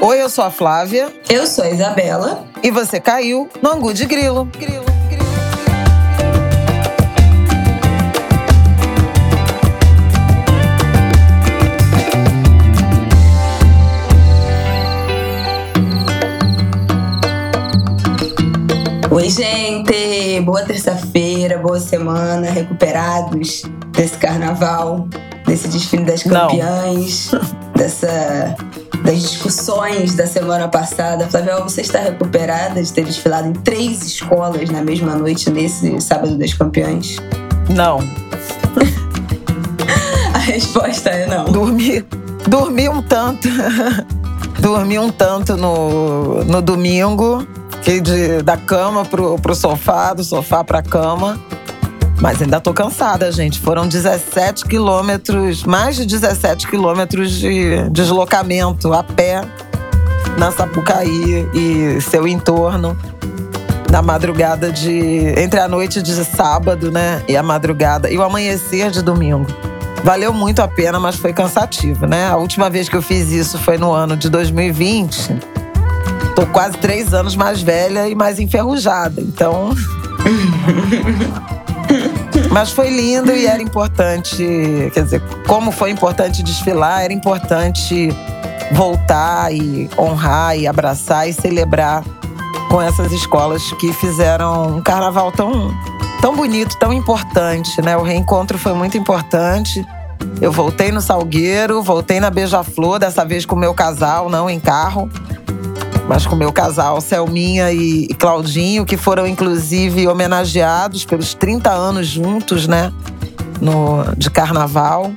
Oi, eu sou a Flávia. Eu sou a Isabela. E você caiu no Angu de Grilo. Grilo. Oi, gente! Boa terça-feira, boa semana, recuperados desse carnaval, desse desfile das campeãs, dessa, das discussões da semana passada. Flávia, você está recuperada de ter desfilado em três escolas na mesma noite nesse sábado das campeãs? Não. A resposta é não. Dormi, dormi um tanto. dormi um tanto no, no domingo Fiquei de, da cama pro, pro sofá, do sofá pra cama. Mas ainda tô cansada, gente. Foram 17 quilômetros, mais de 17 quilômetros de deslocamento a pé na Sapucaí e seu entorno. Na madrugada de. entre a noite de sábado, né? E a madrugada. E o amanhecer de domingo. Valeu muito a pena, mas foi cansativo, né? A última vez que eu fiz isso foi no ano de 2020. Tô quase três anos mais velha e mais enferrujada. Então. Mas foi lindo e era importante. Quer dizer, como foi importante desfilar, era importante voltar e honrar e abraçar e celebrar com essas escolas que fizeram um carnaval tão, tão bonito, tão importante, né? O reencontro foi muito importante. Eu voltei no Salgueiro, voltei na Beija-Flor, dessa vez com o meu casal, não em carro mas com o meu casal, Selminha e Claudinho, que foram inclusive homenageados pelos 30 anos juntos, né? No, de carnaval.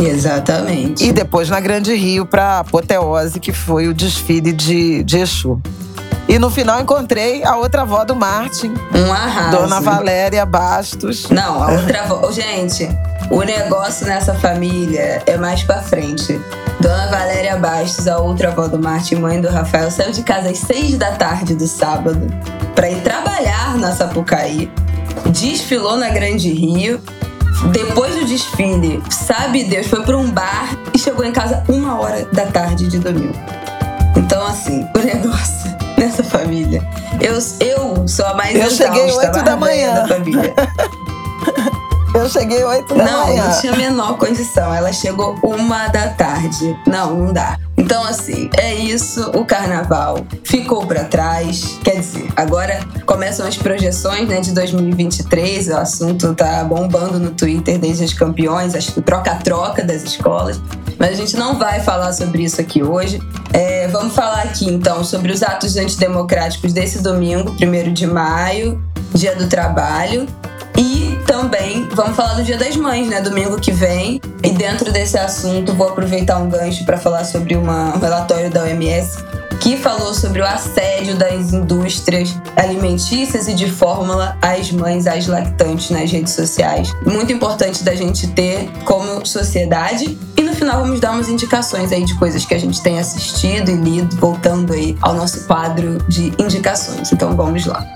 Exatamente. E depois na Grande Rio para apoteose, que foi o desfile de, de Exu. E no final encontrei a outra avó do Martin. Um arraso. Dona Valéria Bastos. Não, a outra avó. Gente, o negócio nessa família é mais pra frente. Dona Valéria Bastos, a outra avó do Martin, mãe do Rafael, saiu de casa às seis da tarde do sábado para ir trabalhar na Sapucaí. Desfilou na Grande Rio. Depois do desfile, sabe Deus, foi para um bar e chegou em casa uma hora da tarde de domingo. Então, assim, o negócio nessa família. Eu, eu sou a mais Eu cheguei oito da manhã. Da família. Eu cheguei 8 da não, manhã. Não, não tinha a menor condição. Ela chegou uma da tarde. Não, não dá. Então, assim, é isso. O carnaval ficou para trás. Quer dizer, agora começam as projeções né, de 2023. O assunto tá bombando no Twitter desde os campeões, acho que troca-troca das escolas. Mas a gente não vai falar sobre isso aqui hoje. É, vamos falar aqui, então, sobre os atos antidemocráticos desse domingo, 1 de maio, Dia do Trabalho. E também vamos falar do Dia das Mães, né? Domingo que vem. E dentro desse assunto, vou aproveitar um gancho para falar sobre uma, um relatório da OMS que falou sobre o assédio das indústrias alimentícias e de fórmula às mães, às lactantes nas redes sociais. Muito importante da gente ter como sociedade. E no final vamos dar umas indicações aí de coisas que a gente tem assistido e lido, voltando aí ao nosso quadro de indicações. Então vamos lá.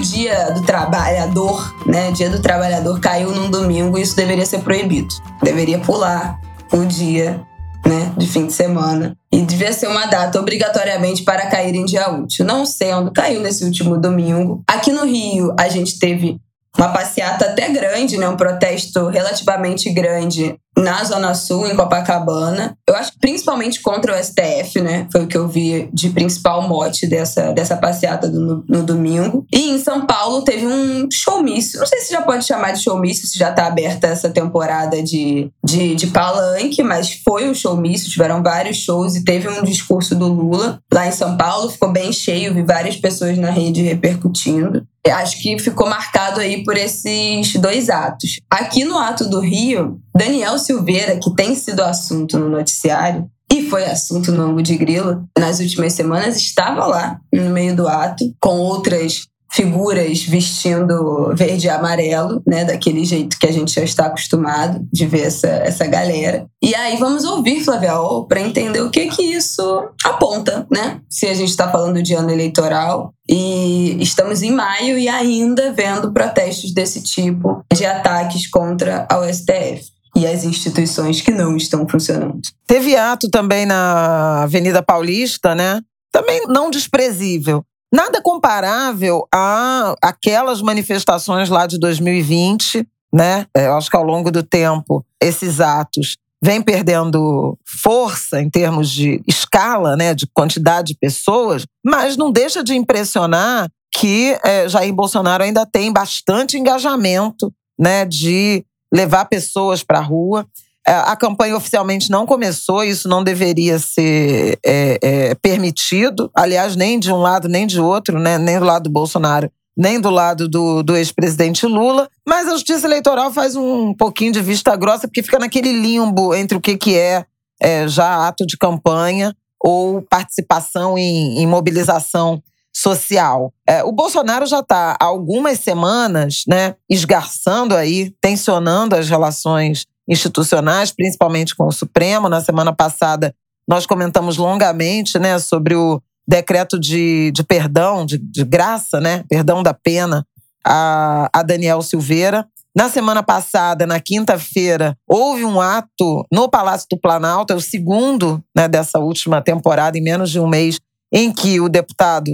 Dia do trabalhador, né? Dia do trabalhador caiu num domingo, isso deveria ser proibido. Deveria pular o dia, né? De fim de semana. E devia ser uma data obrigatoriamente para cair em dia útil. Não sei onde caiu nesse último domingo. Aqui no Rio, a gente teve uma passeata até grande, né? Um protesto relativamente grande na Zona Sul, em Copacabana. Eu acho que principalmente contra o STF, né? Foi o que eu vi de principal mote dessa, dessa passeata do, no, domingo. E em São Paulo teve um showmício. Não sei se já pode chamar de showmício, se já tá aberta essa temporada de, de, de palanque, mas foi um showmício, tiveram vários shows e teve um discurso do Lula lá em São Paulo. Ficou bem cheio, vi várias pessoas na rede repercutindo. Eu acho que ficou marcado aí por esses dois atos. Aqui no ato do Rio, Daniel Silveira, que tem sido assunto no noticiário, e foi assunto no ângulo de grilo nas últimas semanas, estava lá no meio do ato, com outras figuras vestindo verde e amarelo, né, daquele jeito que a gente já está acostumado de ver essa, essa galera. E aí vamos ouvir Flávia para entender o que que isso aponta, né? Se a gente está falando de ano eleitoral e estamos em maio e ainda vendo protestos desse tipo de ataques contra a STF. e as instituições que não estão funcionando. Teve ato também na Avenida Paulista, né? Também não desprezível. Nada comparável a aquelas manifestações lá de 2020, né? É, eu acho que ao longo do tempo esses atos vêm perdendo força em termos de escala, né, de quantidade de pessoas, mas não deixa de impressionar que é, Jair Bolsonaro ainda tem bastante engajamento, né, de levar pessoas para a rua. É, a campanha oficialmente não começou, isso não deveria ser é, é, permitido, aliás, nem de um lado nem de outro, né? nem do lado do Bolsonaro, nem do lado do, do ex-presidente Lula. Mas a justiça eleitoral faz um pouquinho de vista grossa, porque fica naquele limbo entre o que, que é, é já ato de campanha ou participação em, em mobilização social. É, o Bolsonaro já está há algumas semanas, né, esgarçando aí, tensionando as relações institucionais, principalmente com o Supremo. Na semana passada, nós comentamos longamente, né, sobre o decreto de, de perdão, de, de graça, né, perdão da pena a, a Daniel Silveira. Na semana passada, na quinta-feira, houve um ato no Palácio do Planalto, é o segundo né, dessa última temporada, em menos de um mês, em que o deputado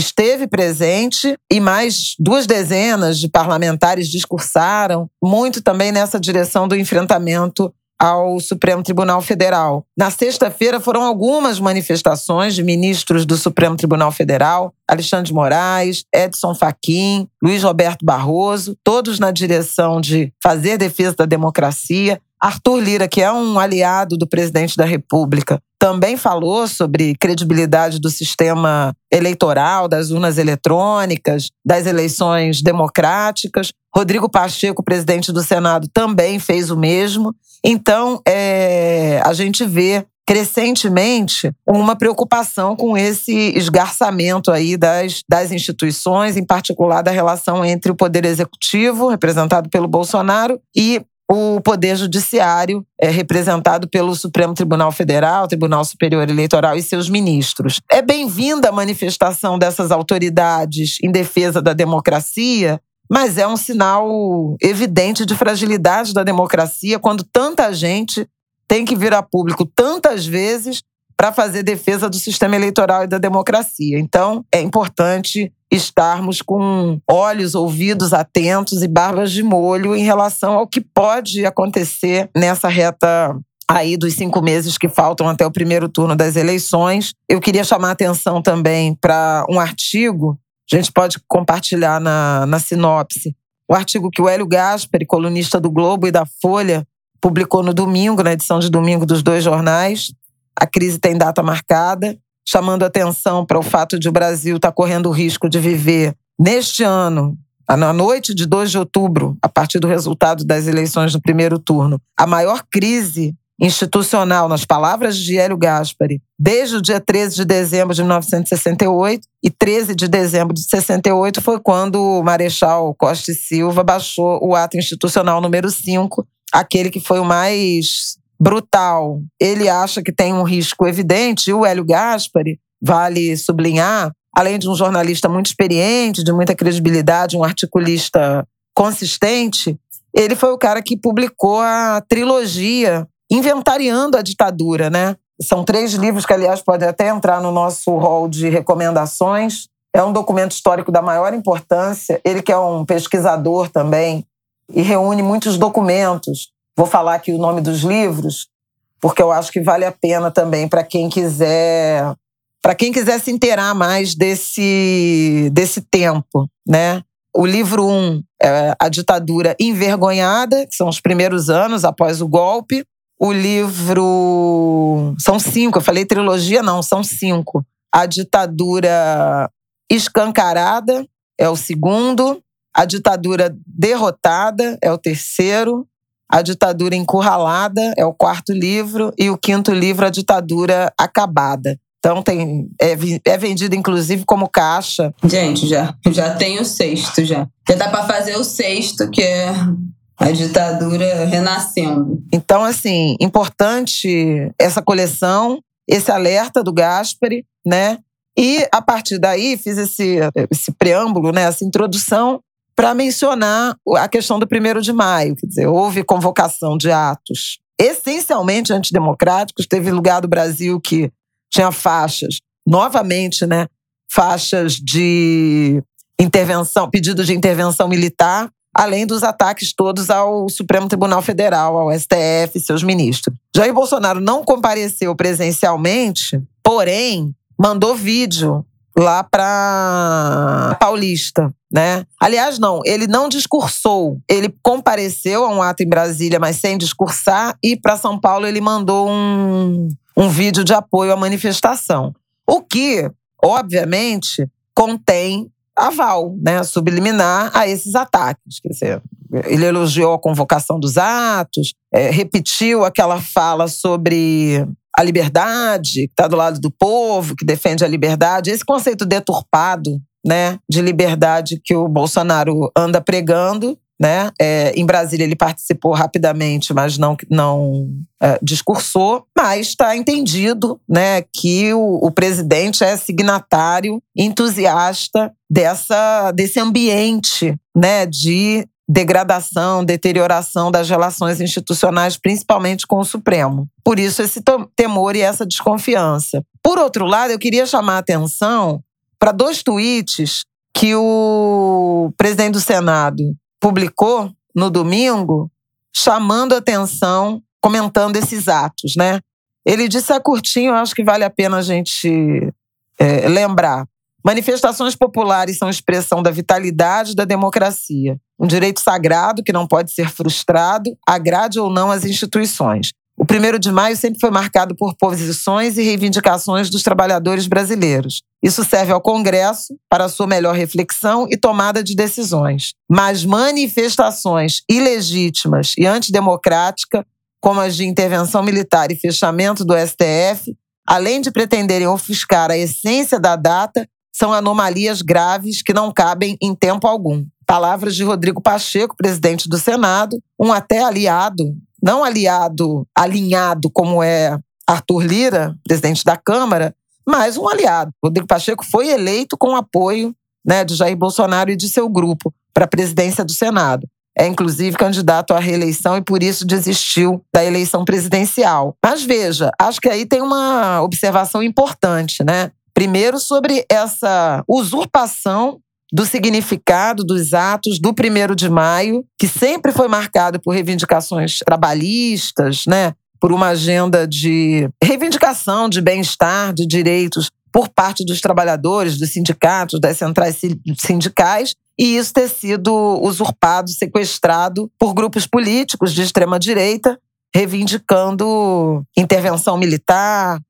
esteve presente e mais duas dezenas de parlamentares discursaram, muito também nessa direção do enfrentamento ao Supremo Tribunal Federal. Na sexta-feira foram algumas manifestações de ministros do Supremo Tribunal Federal, Alexandre de Moraes, Edson Fachin, Luiz Roberto Barroso, todos na direção de fazer defesa da democracia. Arthur Lira, que é um aliado do presidente da República, também falou sobre credibilidade do sistema eleitoral, das urnas eletrônicas, das eleições democráticas. Rodrigo Pacheco, presidente do Senado, também fez o mesmo. Então, é, a gente vê crescentemente uma preocupação com esse esgarçamento aí das, das instituições, em particular da relação entre o poder executivo, representado pelo Bolsonaro, e o Poder Judiciário, é representado pelo Supremo Tribunal Federal, Tribunal Superior Eleitoral e seus ministros. É bem-vinda a manifestação dessas autoridades em defesa da democracia, mas é um sinal evidente de fragilidade da democracia quando tanta gente tem que vir a público tantas vezes para fazer defesa do sistema eleitoral e da democracia. Então, é importante estarmos com olhos, ouvidos atentos e barbas de molho em relação ao que pode acontecer nessa reta aí dos cinco meses que faltam até o primeiro turno das eleições. Eu queria chamar a atenção também para um artigo, a gente pode compartilhar na, na sinopse, o artigo que o Hélio Gaspari, colunista do Globo e da Folha, publicou no domingo, na edição de domingo dos dois jornais, a crise tem data marcada, chamando atenção para o fato de o Brasil estar tá correndo o risco de viver neste ano, na noite de 2 de outubro, a partir do resultado das eleições do primeiro turno, a maior crise institucional, nas palavras de Hélio Gaspari, desde o dia 13 de dezembro de 1968 e 13 de dezembro de 68 foi quando o Marechal Costa e Silva baixou o ato institucional número 5, aquele que foi o mais brutal, ele acha que tem um risco evidente, e o Hélio Gaspari, vale sublinhar, além de um jornalista muito experiente, de muita credibilidade, um articulista consistente, ele foi o cara que publicou a trilogia Inventariando a Ditadura, né? São três livros que, aliás, podem até entrar no nosso hall de recomendações. É um documento histórico da maior importância. Ele que é um pesquisador também e reúne muitos documentos Vou falar aqui o nome dos livros, porque eu acho que vale a pena também para quem quiser para quem quiser se inteirar mais desse, desse tempo, né? O livro 1 um, é A Ditadura Envergonhada, que são os primeiros anos após o golpe. O livro. São cinco, eu falei trilogia, não, são cinco. A Ditadura Escancarada é o segundo. A Ditadura Derrotada é o terceiro. A Ditadura Encurralada é o quarto livro, e o quinto livro, A Ditadura Acabada. Então tem, é, é vendido inclusive como caixa. Gente, já, já tem o sexto já. Já dá para fazer o sexto, que é a ditadura renascendo. Então, assim, importante essa coleção, esse alerta do Gaspari, né? E a partir daí fiz esse, esse preâmbulo, né? Essa introdução para mencionar a questão do primeiro de maio. Quer dizer, houve convocação de atos essencialmente antidemocráticos. Teve lugar do Brasil que tinha faixas, novamente, né? Faixas de intervenção, pedido de intervenção militar, além dos ataques todos ao Supremo Tribunal Federal, ao STF e seus ministros. Jair Bolsonaro não compareceu presencialmente, porém mandou vídeo lá para Paulista, né? Aliás, não, ele não discursou. Ele compareceu a um ato em Brasília, mas sem discursar, e para São Paulo ele mandou um, um vídeo de apoio à manifestação. O que, obviamente, contém aval, né, subliminar a esses ataques. Quer dizer, ele elogiou a convocação dos atos, é, repetiu aquela fala sobre a liberdade, que está do lado do povo, que defende a liberdade. Esse conceito deturpado né, de liberdade que o Bolsonaro anda pregando. Né? É, em Brasília ele participou rapidamente, mas não, não é, discursou. Mas está entendido né, que o, o presidente é signatário, entusiasta dessa, desse ambiente né, de degradação, deterioração das relações institucionais, principalmente com o Supremo. Por isso, esse temor e essa desconfiança. Por outro lado, eu queria chamar a atenção para dois tweets que o presidente do Senado publicou no domingo, chamando atenção, comentando esses atos, né? Ele disse a é curtinho, acho que vale a pena a gente é, lembrar. Manifestações populares são expressão da vitalidade da democracia, um direito sagrado que não pode ser frustrado, agrade ou não as instituições. O primeiro de maio sempre foi marcado por posições e reivindicações dos trabalhadores brasileiros. Isso serve ao Congresso para sua melhor reflexão e tomada de decisões. Mas manifestações ilegítimas e antidemocráticas, como as de intervenção militar e fechamento do STF, além de pretenderem ofuscar a essência da data, são anomalias graves que não cabem em tempo algum. Palavras de Rodrigo Pacheco, presidente do Senado, um até aliado, não aliado alinhado como é Arthur Lira, presidente da Câmara, mas um aliado. Rodrigo Pacheco foi eleito com apoio né, de Jair Bolsonaro e de seu grupo para a presidência do Senado. É, inclusive, candidato à reeleição e por isso desistiu da eleição presidencial. Mas veja, acho que aí tem uma observação importante, né? Primeiro, sobre essa usurpação do significado dos atos do 1 de maio, que sempre foi marcado por reivindicações trabalhistas, né? por uma agenda de reivindicação de bem-estar, de direitos por parte dos trabalhadores, dos sindicatos, das centrais sindicais, e isso ter sido usurpado, sequestrado por grupos políticos de extrema-direita, reivindicando intervenção militar,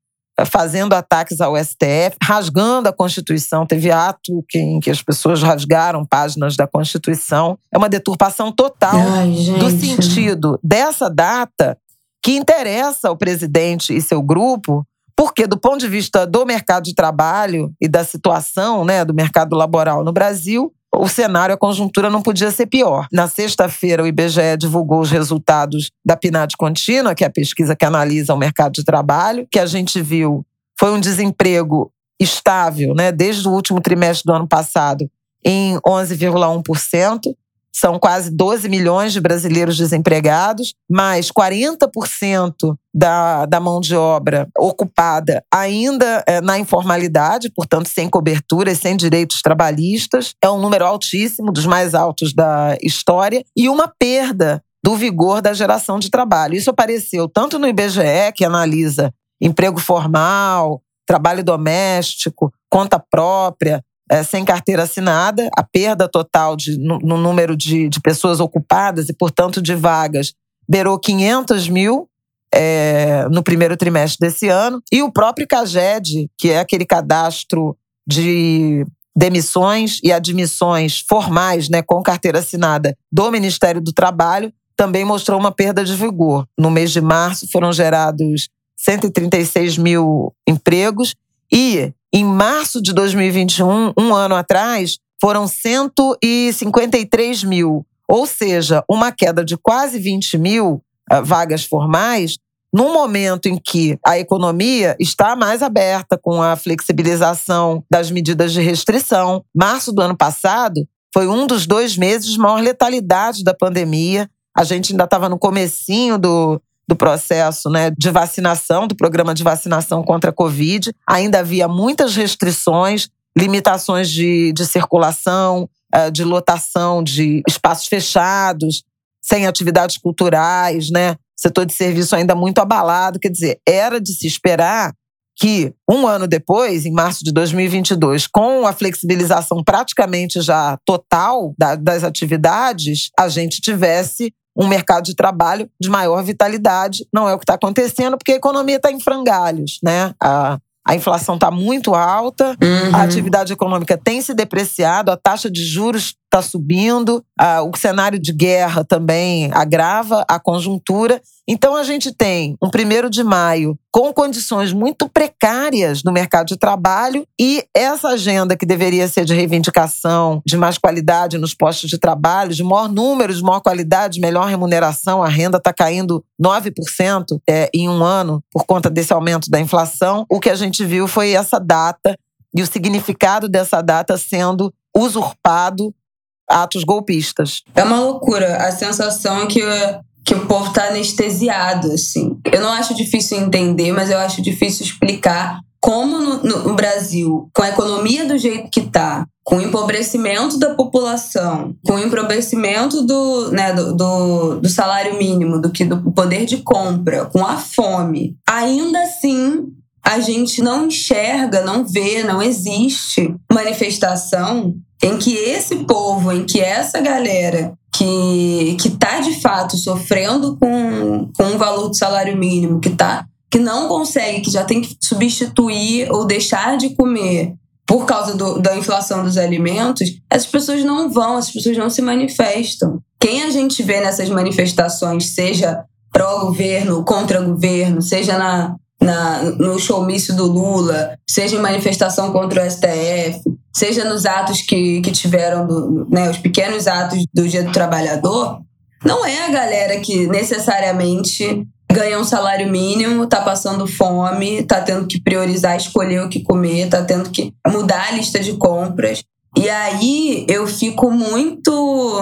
fazendo ataques ao STF, rasgando a Constituição. Teve ato em que as pessoas rasgaram páginas da Constituição. É uma deturpação total Ai, do sentido dessa data que interessa ao presidente e seu grupo, porque, do ponto de vista do mercado de trabalho e da situação né, do mercado laboral no Brasil, o cenário, a conjuntura não podia ser pior. Na sexta-feira, o IBGE divulgou os resultados da PNAD contínua, que é a pesquisa que analisa o mercado de trabalho, que a gente viu foi um desemprego estável, né, desde o último trimestre do ano passado, em 11,1%. São quase 12 milhões de brasileiros desempregados, mais 40% da, da mão de obra ocupada ainda é, na informalidade, portanto, sem cobertura e sem direitos trabalhistas. É um número altíssimo, dos mais altos da história, e uma perda do vigor da geração de trabalho. Isso apareceu tanto no IBGE, que analisa emprego formal, trabalho doméstico, conta própria, é, sem carteira assinada, a perda total de, no, no número de, de, pessoas ocupadas e, portanto, de vagas beirou 500 mil é, no primeiro trimestre desse ano. E o próprio CAGED, que é aquele cadastro de demissões e admissões formais, né, com carteira assinada do Ministério do Trabalho, também mostrou uma perda de vigor. No mês de março foram gerados 136 mil empregos e em março de 2021, um ano atrás, foram 153 mil, ou seja, uma queda de quase 20 mil uh, vagas formais, num momento em que a economia está mais aberta com a flexibilização das medidas de restrição. Março do ano passado, foi um dos dois meses de maior letalidade da pandemia. A gente ainda estava no comecinho do, do processo né, de vacinação, do programa de vacinação contra a Covid. Ainda havia muitas restrições, limitações de, de circulação, eh, de lotação de espaços fechados, sem atividades culturais, né? Setor de serviço ainda muito abalado. Quer dizer, era de se esperar que um ano depois, em março de 2022, com a flexibilização praticamente já total das atividades, a gente tivesse um mercado de trabalho de maior vitalidade. Não é o que está acontecendo, porque a economia está em frangalhos, né? A, a inflação está muito alta, uhum. a atividade econômica tem se depreciado, a taxa de juros está subindo, o cenário de guerra também agrava a conjuntura. Então, a gente tem um primeiro de maio com condições muito precárias no mercado de trabalho e essa agenda que deveria ser de reivindicação, de mais qualidade nos postos de trabalho, de maior número, de maior qualidade, melhor remuneração, a renda está caindo 9% é, em um ano por conta desse aumento da inflação. O que a gente viu foi essa data e o significado dessa data sendo usurpado atos golpistas. É uma loucura. A sensação é que, que o povo está anestesiado, assim. Eu não acho difícil entender, mas eu acho difícil explicar como no, no, Brasil, com a economia do jeito que está, com o empobrecimento da população, com o empobrecimento do, né, do, do, do, salário mínimo, do que do poder de compra, com a fome, ainda assim a gente não enxerga, não vê, não existe manifestação em que esse povo, em que essa galera que que está de fato sofrendo com, com um valor de salário mínimo, que tá que não consegue, que já tem que substituir ou deixar de comer por causa do, da inflação dos alimentos, essas pessoas não vão, essas pessoas não se manifestam. Quem a gente vê nessas manifestações, seja pró-governo, contra-governo, seja na, na, no showmício do Lula, seja em manifestação contra o STF, seja nos atos que, que tiveram, do, né, os pequenos atos do Dia do Trabalhador, não é a galera que necessariamente ganha um salário mínimo, tá passando fome, tá tendo que priorizar escolher o que comer, tá tendo que mudar a lista de compras. E aí eu fico muito.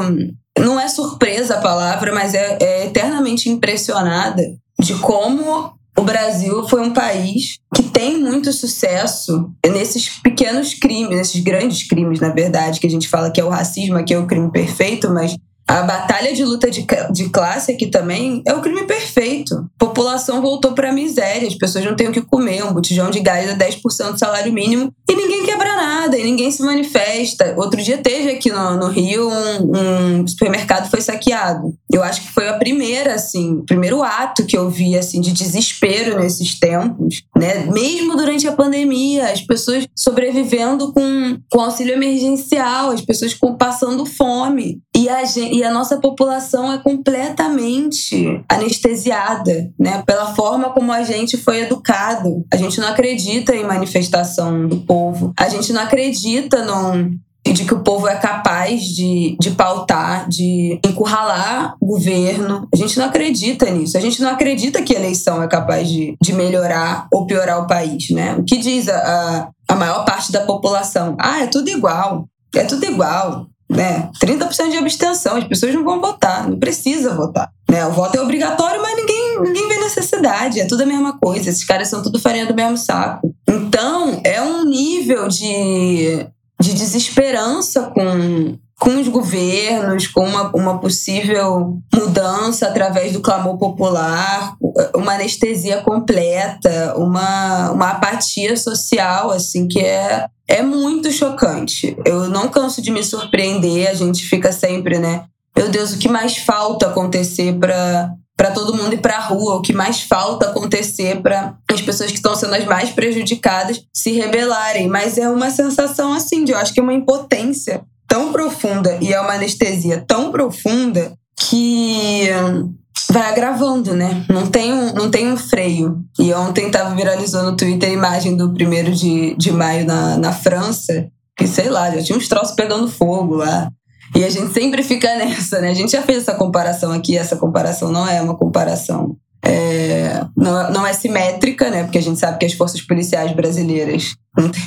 Não é surpresa a palavra, mas é, é eternamente impressionada de como o Brasil foi um país que tem muito sucesso nesses pequenos crimes, nesses grandes crimes, na verdade, que a gente fala que é o racismo, que é o crime perfeito, mas a batalha de luta de, de classe aqui também é o crime perfeito. A população voltou para a miséria, as pessoas não têm o que comer, um botijão de gás é 10% do salário mínimo e ninguém quebra nada, e ninguém se manifesta. Outro dia teve aqui no, no Rio um, um, supermercado foi saqueado. Eu acho que foi a primeira, assim, o primeiro ato que eu vi, assim, de desespero nesses tempos, né? Mesmo durante a pandemia, as pessoas sobrevivendo com, com auxílio emergencial, as pessoas com, passando fome. E a, gente, e a nossa população é completamente anestesiada, né? Pela forma como a gente foi educado. A gente não acredita em manifestação do povo. A gente não acredita num, de que o povo é capaz de, de pautar, de encurralar o governo. A gente não acredita nisso. A gente não acredita que a eleição é capaz de, de melhorar ou piorar o país, né? O que diz a, a maior parte da população? Ah, é tudo igual. É tudo igual né? 30% de abstenção, as pessoas não vão votar, não precisa votar. Né? O voto é obrigatório, mas ninguém, ninguém vê necessidade, é tudo a mesma coisa, esses caras são tudo farinha do mesmo saco. Então, é um nível de, de desesperança com, com os governos, com uma, uma possível mudança através do clamor popular, uma anestesia completa, uma, uma apatia social, assim, que é é muito chocante. Eu não canso de me surpreender, a gente fica sempre, né? Meu Deus, o que mais falta acontecer para para todo mundo ir para a rua, o que mais falta acontecer para as pessoas que estão sendo as mais prejudicadas se rebelarem. Mas é uma sensação assim, de eu acho que é uma impotência tão profunda e é uma anestesia tão profunda que vai agravando, né? Não tem um, não tem um freio. E ontem tava viralizou no Twitter a imagem do primeiro de, de maio na, na França, que sei lá, já tinha uns troços pegando fogo lá. E a gente sempre fica nessa, né? A gente já fez essa comparação aqui, essa comparação não é uma comparação. É, não, não é simétrica, né? Porque a gente sabe que as forças policiais brasileiras não tem,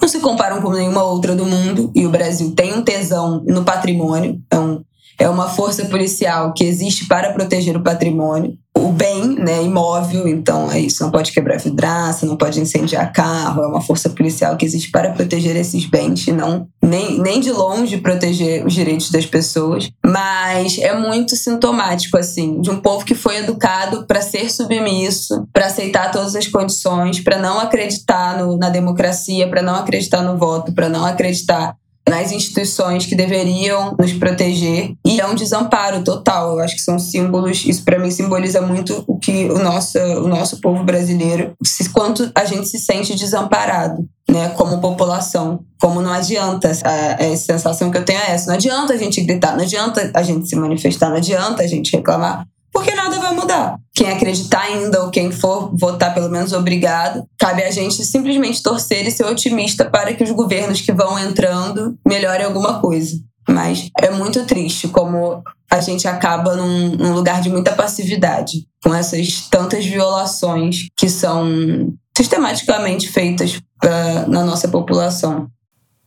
não se comparam com nenhuma outra do mundo e o Brasil tem um tesão no patrimônio, é, um, é uma força policial que existe para proteger o patrimônio o bem né, imóvel, então é isso, não pode quebrar vidraça, não pode incendiar carro, é uma força policial que existe para proteger esses bens não nem, nem de longe proteger os direitos das pessoas, mas é muito sintomático assim, de um povo que foi educado para ser submisso, para aceitar todas as condições, para não acreditar no, na democracia, para não acreditar no voto, para não acreditar nas instituições que deveriam nos proteger e é um desamparo total. Eu acho que são símbolos, isso para mim simboliza muito o que o nosso, o nosso povo brasileiro, quanto a gente se sente desamparado. Né, como população, como não adianta, a, a sensação que eu tenho é essa, não adianta a gente gritar, não adianta a gente se manifestar, não adianta a gente reclamar, porque nada vai mudar. Quem acreditar ainda ou quem for votar, pelo menos obrigado, cabe a gente simplesmente torcer e ser otimista para que os governos que vão entrando melhorem alguma coisa. Mas é muito triste como a gente acaba num, num lugar de muita passividade, com essas tantas violações que são sistematicamente feitas pra, na nossa população.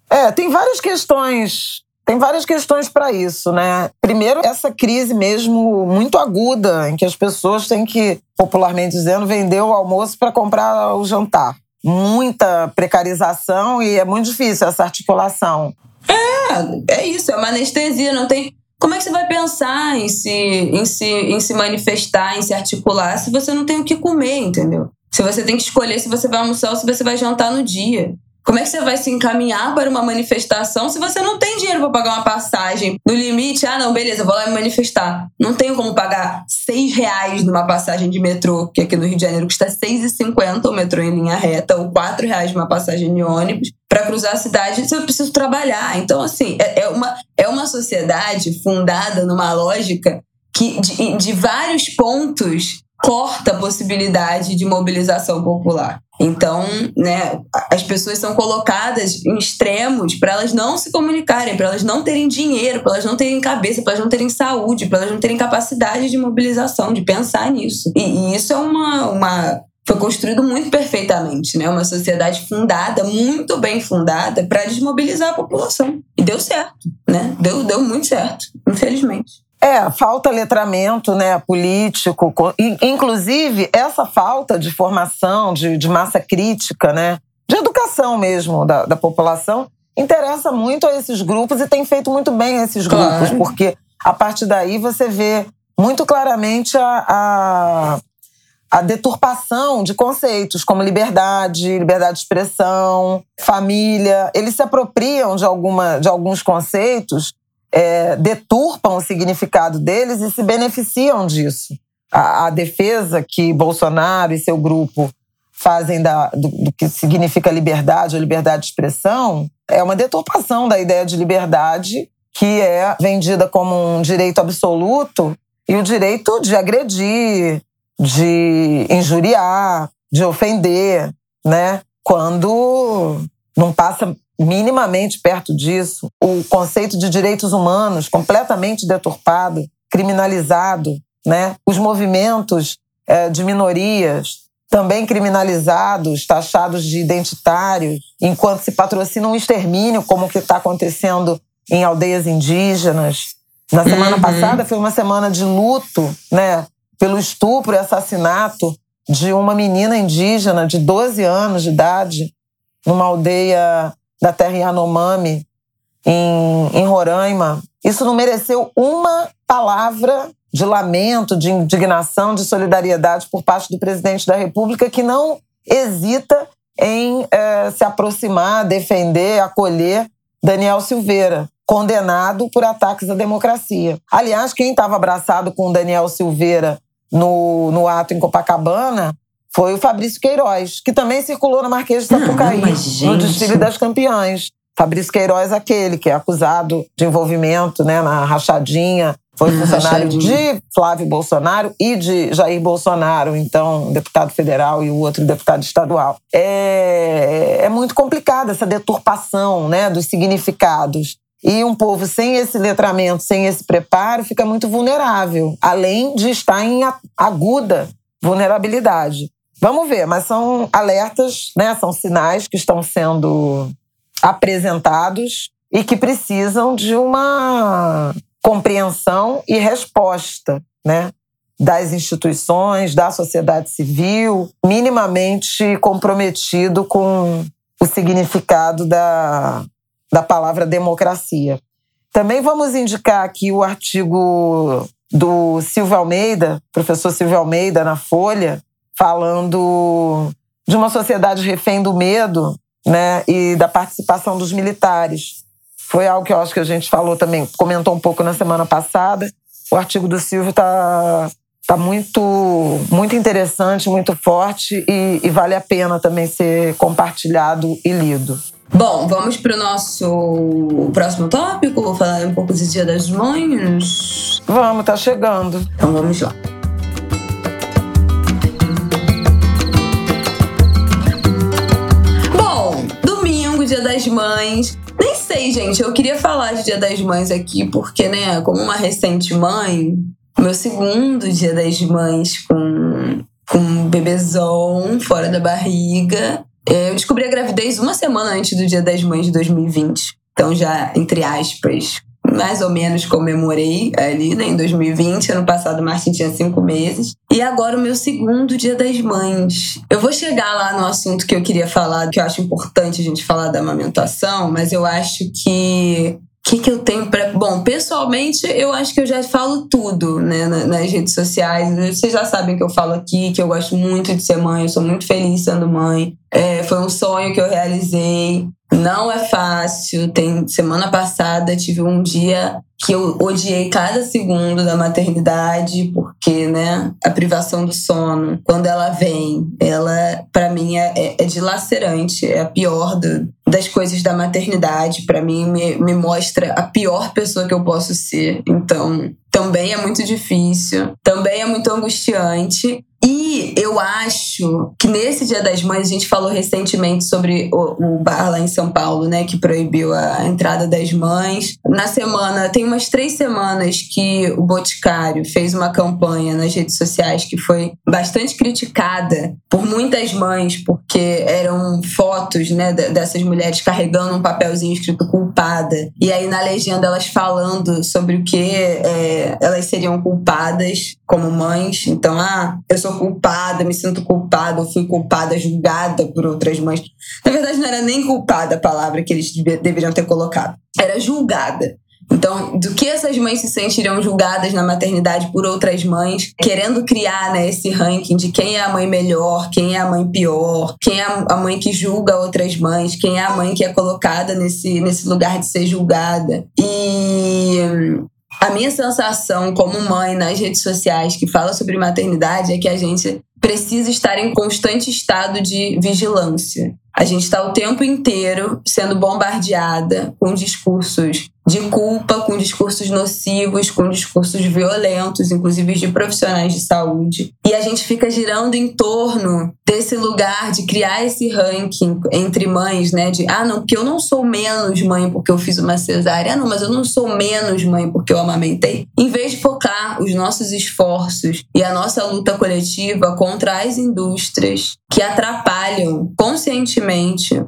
É, tem várias questões tem várias questões para isso, né? Primeiro, essa crise mesmo muito aguda, em que as pessoas têm que, popularmente dizendo, vender o almoço para comprar o jantar. Muita precarização e é muito difícil essa articulação. É, é isso, é uma anestesia, não tem. Como é que você vai pensar em se, em se, em se manifestar, em se articular, se você não tem o que comer, entendeu? Se você tem que escolher se você vai almoçar ou se você vai jantar no dia. Como é que você vai se encaminhar para uma manifestação se você não tem dinheiro para pagar uma passagem? No limite, ah, não, beleza, vou lá me manifestar. Não tenho como pagar seis reais numa passagem de metrô, que aqui no Rio de Janeiro custa cinquenta o metrô em linha reta, ou quatro reais numa passagem de ônibus. Para cruzar a cidade, eu preciso trabalhar. Então, assim, é, é, uma, é uma sociedade fundada numa lógica que de, de vários pontos corta a possibilidade de mobilização popular. Então, né, as pessoas são colocadas em extremos para elas não se comunicarem, para elas não terem dinheiro, para elas não terem cabeça, para elas não terem saúde, para elas não terem capacidade de mobilização, de pensar nisso. E, e isso é uma, uma foi construído muito perfeitamente, né? Uma sociedade fundada, muito bem fundada, para desmobilizar a população. E deu certo, né? Deu, deu muito certo, infelizmente. É, falta letramento né, político. Inclusive, essa falta de formação, de, de massa crítica, né, de educação mesmo da, da, população, interessa muito a esses grupos e tem feito muito bem a esses claro. grupos, porque a partir daí você vê muito claramente a, a, a deturpação de conceitos como liberdade, liberdade de expressão, família. Eles se apropriam de, alguma, de alguns conceitos é, deturpam o significado deles e se beneficiam disso. A, a, defesa que Bolsonaro e seu grupo fazem da, do, do, que significa liberdade ou liberdade de expressão é uma deturpação da ideia de liberdade que é vendida como um direito absoluto e o direito de agredir, de injuriar, de ofender, né? Quando não passa minimamente perto disso, o conceito de direitos humanos completamente deturpado, criminalizado, né? Os movimentos é, de minorias também criminalizados, taxados de identitários, enquanto se patrocina um extermínio, como o que está acontecendo em aldeias indígenas. Na semana uhum. passada foi uma semana de luto, né? Pelo estupro e assassinato de uma menina indígena de 12 anos de idade, numa aldeia da terra Yanomami, em, em Roraima, isso não mereceu uma palavra de lamento, de indignação, de solidariedade por parte do presidente da República, que não hesita em é, se aproximar, defender, acolher Daniel Silveira, condenado por ataques à democracia. Aliás, quem estava abraçado com Daniel Silveira no, no ato em Copacabana foi o Fabrício Queiroz, que também circulou na Marquês de Sapucaí, não, no desfile das campeãs. Fabrício Queiroz, aquele que é acusado de envolvimento né, na rachadinha, foi funcionário de Flávio Bolsonaro e de Jair Bolsonaro, então deputado federal e o outro deputado estadual. É, é muito complicada essa deturpação né, dos significados. E um povo sem esse letramento, sem esse preparo, fica muito vulnerável, além de estar em aguda vulnerabilidade. Vamos ver, mas são alertas, né? São sinais que estão sendo apresentados e que precisam de uma compreensão e resposta, né? Das instituições, da sociedade civil, minimamente comprometido com o significado da, da palavra democracia. Também vamos indicar aqui o artigo do Silvio Almeida, professor Silvio Almeida, na Folha, falando de uma sociedade refém do medo né, e da participação dos militares. Foi algo que eu acho que a gente falou também, comentou um pouco na semana passada. O artigo do Silvio está tá muito, muito interessante, muito forte e, e vale a pena também ser compartilhado e lido. Bom, vamos para o nosso próximo tópico. Vou falar um pouco do Dia das Mães. Vamos, tá chegando. Então vamos lá. Das Mães. Nem sei, gente. Eu queria falar de Dia das Mães aqui, porque, né, como uma recente mãe, meu segundo Dia das Mães com, com um bebezão fora da barriga. É, eu descobri a gravidez uma semana antes do Dia das Mães de 2020. Então, já, entre aspas, mais ou menos comemorei ali, né, em 2020. Ano passado, o Martin tinha cinco meses. E agora, o meu segundo Dia das Mães. Eu vou chegar lá no assunto que eu queria falar, que eu acho importante a gente falar da amamentação, mas eu acho que o que, que eu tenho para. Bom, pessoalmente, eu acho que eu já falo tudo né, nas redes sociais. Vocês já sabem que eu falo aqui, que eu gosto muito de ser mãe, eu sou muito feliz sendo mãe. É, foi um sonho que eu realizei. Não é fácil. Tem semana passada tive um dia que eu odiei cada segundo da maternidade, porque, né, a privação do sono, quando ela vem, ela, para mim, é, é, é, dilacerante, é a pior do, das coisas da maternidade. Para mim, me, me mostra a pior pessoa que eu posso ser. Então, também é muito difícil, também é muito angustiante. E eu acho que nesse Dia das Mães, a gente falou recentemente sobre o, o, bar lá em São Paulo, né, que proibiu a entrada das mães. Na semana, tem umas três semanas que o Boticário fez uma campanha nas redes sociais que foi bastante criticada por muitas mães, porque eram fotos, né, dessas mulheres carregando um papelzinho escrito culpada. E aí na legenda elas falando sobre o que é, elas seriam culpadas como mães. Então, ah, eu sou culpada, me sinto culpada, eu fui culpada, julgada por outras mães. Na verdade, não era nem culpada a palavra que eles deveriam ter colocado, era julgada. Então, do que essas mães se sentiriam julgadas na maternidade por outras mães, querendo criar né, esse ranking de quem é a mãe melhor, quem é a mãe pior, quem é a mãe que julga outras mães, quem é a mãe que é colocada nesse, nesse lugar de ser julgada. E a minha sensação como mãe nas redes sociais que fala sobre maternidade é que a gente precisa estar em constante estado de vigilância. A gente está o tempo inteiro sendo bombardeada com discursos de culpa, com discursos nocivos, com discursos violentos, inclusive de profissionais de saúde. E a gente fica girando em torno desse lugar de criar esse ranking entre mães, né? De, ah, não, porque eu não sou menos mãe porque eu fiz uma cesárea. Ah, não, mas eu não sou menos mãe porque eu amamentei. Em vez de focar os nossos esforços e a nossa luta coletiva contra as indústrias que atrapalham conscientemente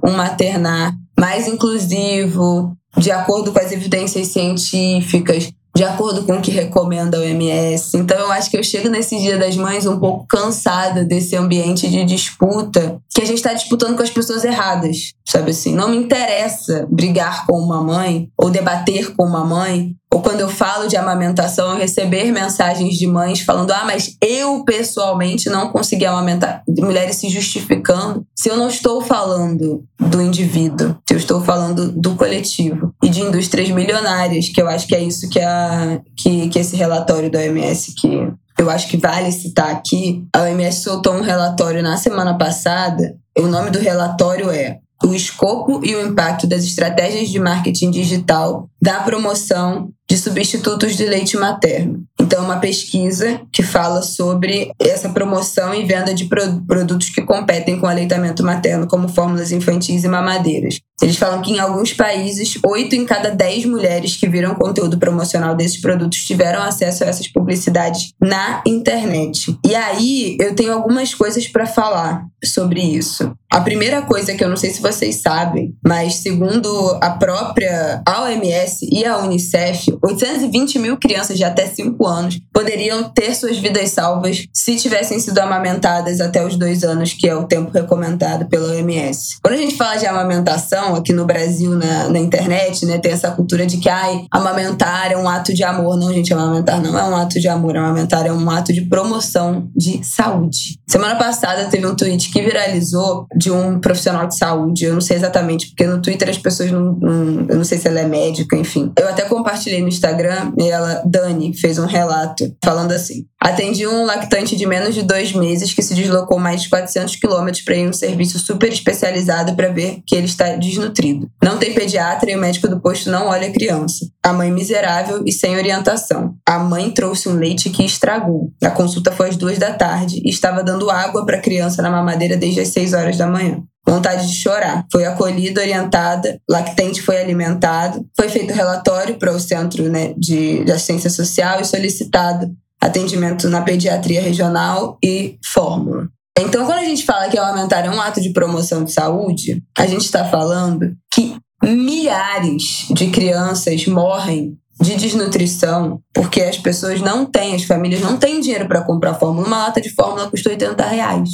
um maternar mais inclusivo, de acordo com as evidências científicas, de acordo com o que recomenda a OMS. Então eu acho que eu chego nesse Dia das Mães um pouco cansada desse ambiente de disputa, que a gente está disputando com as pessoas erradas, sabe assim? Não me interessa brigar com uma mãe ou debater com uma mãe ou quando eu falo de amamentação, eu receber mensagens de mães falando: ah, mas eu pessoalmente não consegui amamentar. Mulheres se justificando. Se eu não estou falando do indivíduo, se eu estou falando do coletivo e de indústrias milionárias, que eu acho que é isso que, a, que, que esse relatório da OMS que eu acho que vale citar aqui. A OMS soltou um relatório na semana passada. O nome do relatório é O Escopo e o Impacto das Estratégias de Marketing Digital da promoção de substitutos de leite materno. Então, uma pesquisa que fala sobre essa promoção e venda de produtos que competem com aleitamento materno, como fórmulas infantis e mamadeiras. Eles falam que em alguns países, 8 em cada 10 mulheres que viram conteúdo promocional desses produtos tiveram acesso a essas publicidades na internet. E aí, eu tenho algumas coisas para falar sobre isso. A primeira coisa que eu não sei se vocês sabem, mas segundo a própria OMS e a Unicef, 820 mil crianças de até 5 anos poderiam ter suas vidas salvas se tivessem sido amamentadas até os 2 anos, que é o tempo recomendado pela OMS. Quando a gente fala de amamentação aqui no Brasil, na, na internet, né, tem essa cultura de que ai, amamentar é um ato de amor. Não, gente, amamentar não é um ato de amor, amamentar é um ato de promoção de saúde. Semana passada teve um tweet que viralizou de um profissional de saúde, eu não sei exatamente, porque no Twitter as pessoas não, não eu não sei se ela é médica, enfim. Eu até compartilhei no Instagram e ela, Dani, fez um relato falando assim: Atendi um lactante de menos de dois meses que se deslocou mais de 400 quilômetros para ir um serviço super especializado para ver que ele está desnutrido. Não tem pediatra e o médico do posto não olha a criança. A mãe miserável e sem orientação. A mãe trouxe um leite que estragou. A consulta foi às duas da tarde e estava dando água para a criança na mamadeira desde as seis horas da manhã vontade de chorar. Foi acolhida, orientada, lactente foi alimentado, foi feito relatório para o Centro né, de, de Assistência Social e solicitado atendimento na pediatria regional e fórmula. Então, quando a gente fala que aumentar é um ato de promoção de saúde, a gente está falando que milhares de crianças morrem de desnutrição porque as pessoas não têm, as famílias não têm dinheiro para comprar fórmula. Uma lata de fórmula custa 80 reais.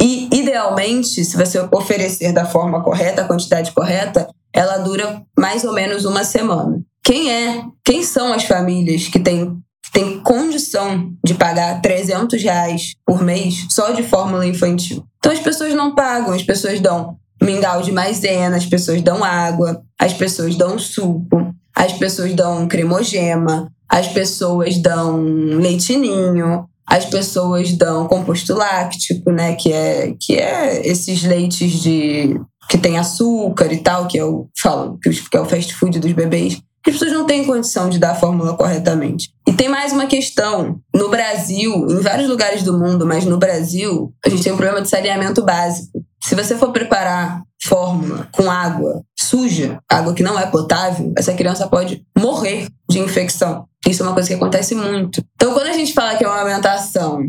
E, idealmente, se você oferecer da forma correta, a quantidade correta, ela dura mais ou menos uma semana. Quem é? Quem são as famílias que têm tem condição de pagar 300 reais por mês só de fórmula infantil. Então as pessoas não pagam, as pessoas dão mingau de maisena, as pessoas dão água, as pessoas dão suco, as pessoas dão cremogema, as pessoas dão leitinho, as pessoas dão composto láctico, né, que é que é esses leites de que tem açúcar e tal, que eu falo que é o fast food dos bebês as pessoas não têm condição de dar a fórmula corretamente. E tem mais uma questão. No Brasil, em vários lugares do mundo, mas no Brasil, a gente tem um problema de saneamento básico. Se você for preparar fórmula com água suja, água que não é potável, essa criança pode morrer de infecção. Isso é uma coisa que acontece muito. Então, quando a gente fala que é uma alimentação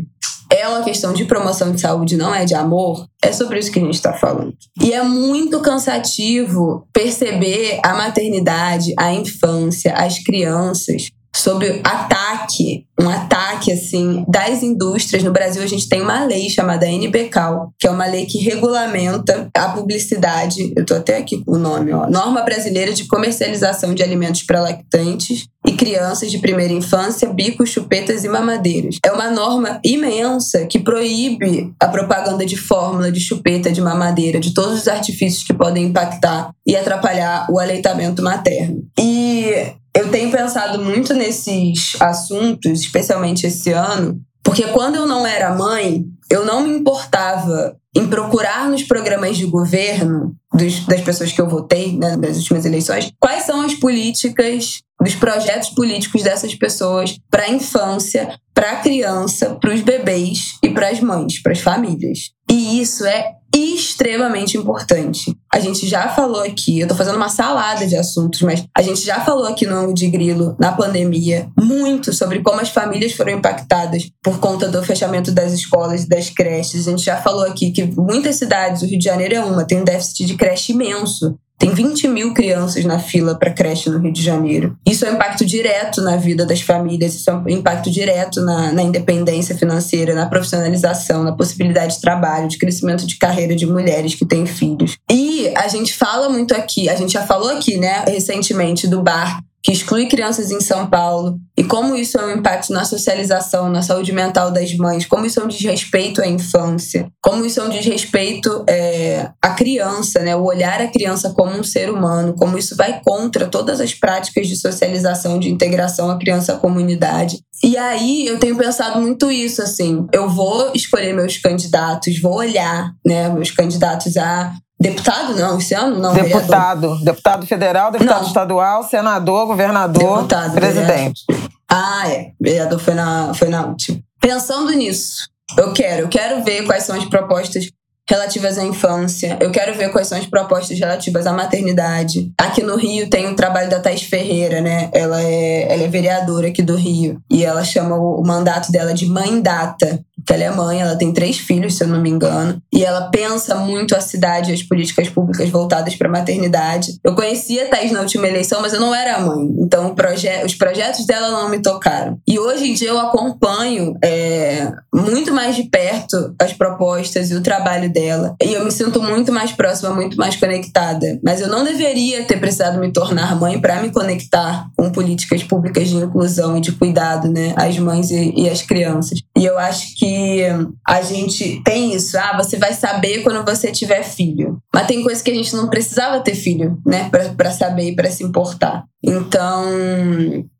é uma questão de promoção de saúde, não é de amor, é sobre isso que a gente está falando. E é muito cansativo perceber a maternidade, a infância, as crianças sobre ataque, um ataque assim das indústrias. No Brasil a gente tem uma lei chamada NBCAL, que é uma lei que regulamenta a publicidade. Eu tô até aqui com o nome, ó. Norma Brasileira de Comercialização de Alimentos para Lactantes e Crianças de Primeira Infância, bicos, chupetas e mamadeiras. É uma norma imensa que proíbe a propaganda de fórmula, de chupeta, de mamadeira, de todos os artifícios que podem impactar e atrapalhar o aleitamento materno. E eu tenho pensado muito nesses assuntos, especialmente esse ano, porque quando eu não era mãe, eu não me importava em procurar nos programas de governo dos, das pessoas que eu votei né, nas últimas eleições quais são as políticas dos projetos políticos dessas pessoas para a infância, para a criança, para os bebês e para as mães, para as famílias. E isso é extremamente importante. A gente já falou aqui, eu tô fazendo uma salada de assuntos, mas a gente já falou aqui no Ângulo de Grilo, na pandemia, muito sobre como as famílias foram impactadas por conta do fechamento das escolas e das creches. A gente já falou aqui que muitas cidades, o Rio de Janeiro é uma, tem um déficit de creche imenso. Tem 20 mil crianças na fila para creche no Rio de Janeiro. Isso é um impacto direto na vida das famílias, isso é um impacto direto na, na independência financeira, na profissionalização, na possibilidade de trabalho, de crescimento de carreira de mulheres que têm filhos. E a gente fala muito aqui, a gente já falou aqui, né, recentemente, do bar que exclui crianças em São Paulo, e como isso é um impacto na socialização, na saúde mental das mães, como isso é um desrespeito à infância, como isso é um desrespeito é, à criança, né? o olhar a criança como um ser humano, como isso vai contra todas as práticas de socialização, de integração à criança à comunidade. E aí eu tenho pensado muito isso, assim, eu vou escolher meus candidatos, vou olhar né, meus candidatos a Deputado não, esse ano não. Deputado. Vereador. Deputado federal, deputado não. estadual, senador, governador, deputado, presidente. Vereador. Ah, é. Vereador foi na, foi na última. Pensando nisso, eu quero, eu quero ver quais são as propostas relativas à infância. Eu quero ver quais são as propostas relativas à maternidade. Aqui no Rio tem o trabalho da Thais Ferreira, né? Ela é, ela é vereadora aqui do Rio. E ela chama o, o mandato dela de Mãe Data que ela é mãe, ela tem três filhos, se eu não me engano, e ela pensa muito a cidade e as políticas públicas voltadas para a maternidade. Eu conhecia a Thais na última eleição, mas eu não era mãe, então proje os projetos dela não me tocaram. E hoje em dia eu acompanho é, muito mais de perto as propostas e o trabalho dela, e eu me sinto muito mais próxima, muito mais conectada. Mas eu não deveria ter precisado me tornar mãe para me conectar com políticas públicas de inclusão e de cuidado, né, às mães e, e às crianças. E eu acho que a gente tem isso, ah, você vai saber quando você tiver filho. Mas tem coisas que a gente não precisava ter filho, né, para saber e para se importar. Então,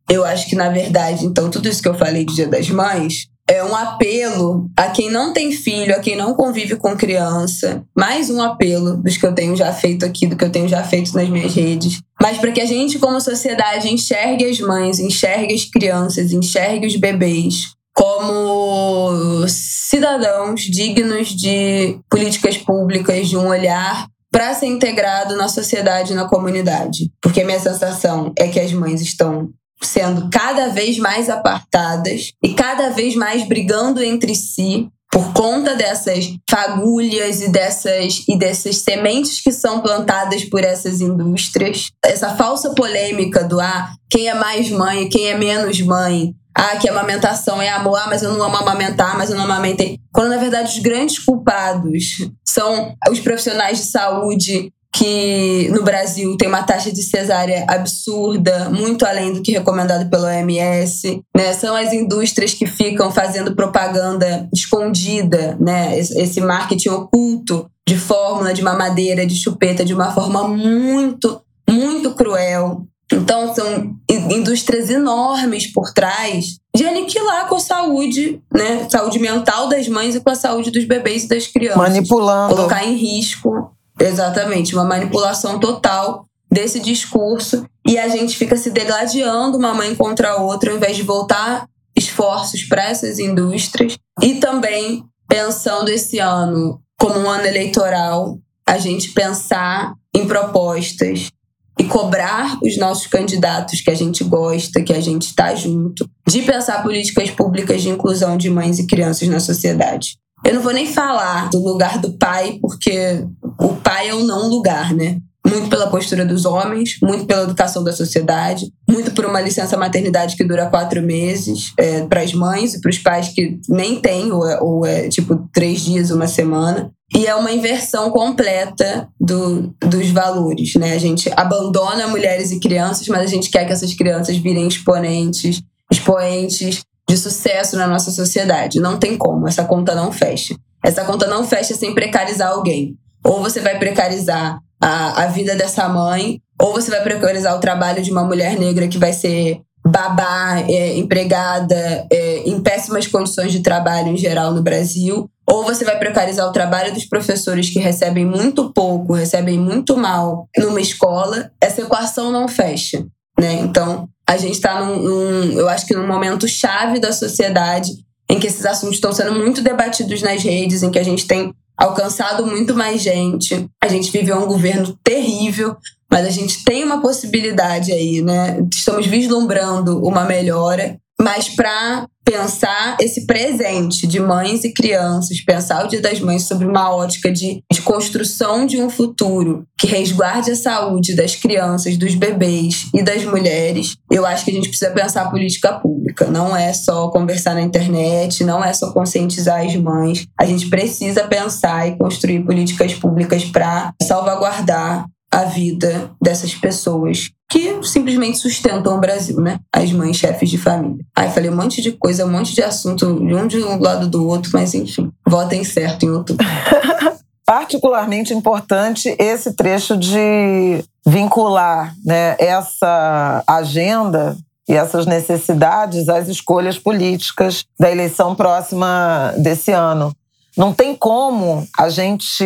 eu acho que na verdade, então tudo isso que eu falei de Dia das Mães é um apelo a quem não tem filho, a quem não convive com criança. Mais um apelo dos que eu tenho já feito aqui, do que eu tenho já feito nas minhas redes. Mas para que a gente, como sociedade, enxergue as mães, enxergue as crianças, enxergue os bebês como cidadãos dignos de políticas públicas, de um olhar para ser integrado na sociedade na comunidade. Porque a minha sensação é que as mães estão sendo cada vez mais apartadas e cada vez mais brigando entre si por conta dessas fagulhas e dessas e dessas sementes que são plantadas por essas indústrias, essa falsa polêmica do ah, quem é mais mãe, quem é menos mãe, ah, que amamentação é amor, ah, mas eu não amo amamentar, mas eu não amamentei. Quando, na verdade, os grandes culpados são os profissionais de saúde que no Brasil tem uma taxa de cesárea absurda, muito além do que recomendado pelo OMS, né? São as indústrias que ficam fazendo propaganda escondida, né? Esse marketing oculto de fórmula, de mamadeira, de chupeta, de uma forma muito, muito cruel. Então, são indústrias enormes por trás de aniquilar com a saúde, né? Saúde mental das mães e com a saúde dos bebês e das crianças. Manipulando. Colocar em risco, exatamente, uma manipulação total desse discurso. E a gente fica se degladiando uma mãe contra a outra, ao invés de voltar esforços para essas indústrias. E também pensando esse ano como um ano eleitoral, a gente pensar em propostas e cobrar os nossos candidatos que a gente gosta, que a gente está junto, de pensar políticas públicas de inclusão de mães e crianças na sociedade. Eu não vou nem falar do lugar do pai, porque o pai é um não lugar, né? Muito pela postura dos homens, muito pela educação da sociedade, muito por uma licença maternidade que dura quatro meses é, para as mães e para os pais que nem têm, ou é, ou é tipo três dias, uma semana. E é uma inversão completa do, dos valores, né? A gente abandona mulheres e crianças, mas a gente quer que essas crianças virem exponentes, expoentes de sucesso na nossa sociedade. Não tem como, essa conta não fecha. Essa conta não fecha sem precarizar alguém. Ou você vai precarizar a, a vida dessa mãe, ou você vai precarizar o trabalho de uma mulher negra que vai ser babá, é, empregada, é, em péssimas condições de trabalho em geral no Brasil, ou você vai precarizar o trabalho dos professores que recebem muito pouco, recebem muito mal numa escola, essa equação não fecha. Né? Então, a gente está num, num, eu acho que num momento chave da sociedade em que esses assuntos estão sendo muito debatidos nas redes, em que a gente tem alcançado muito mais gente. A gente viveu um governo terrível, mas a gente tem uma possibilidade aí, né? Estamos vislumbrando uma melhora mas para pensar esse presente de mães e crianças, pensar o Dia das Mães sobre uma ótica de, de construção de um futuro que resguarde a saúde das crianças, dos bebês e das mulheres, eu acho que a gente precisa pensar política pública. Não é só conversar na internet, não é só conscientizar as mães. A gente precisa pensar e construir políticas públicas para salvaguardar a vida dessas pessoas que simplesmente sustentam o Brasil, né? As mães chefes de família. Aí falei um monte de coisa, um monte de assunto, de um de um lado do outro, mas enfim, votem certo em outubro. Particularmente importante esse trecho de vincular né, essa agenda e essas necessidades às escolhas políticas da eleição próxima desse ano. Não tem como a gente,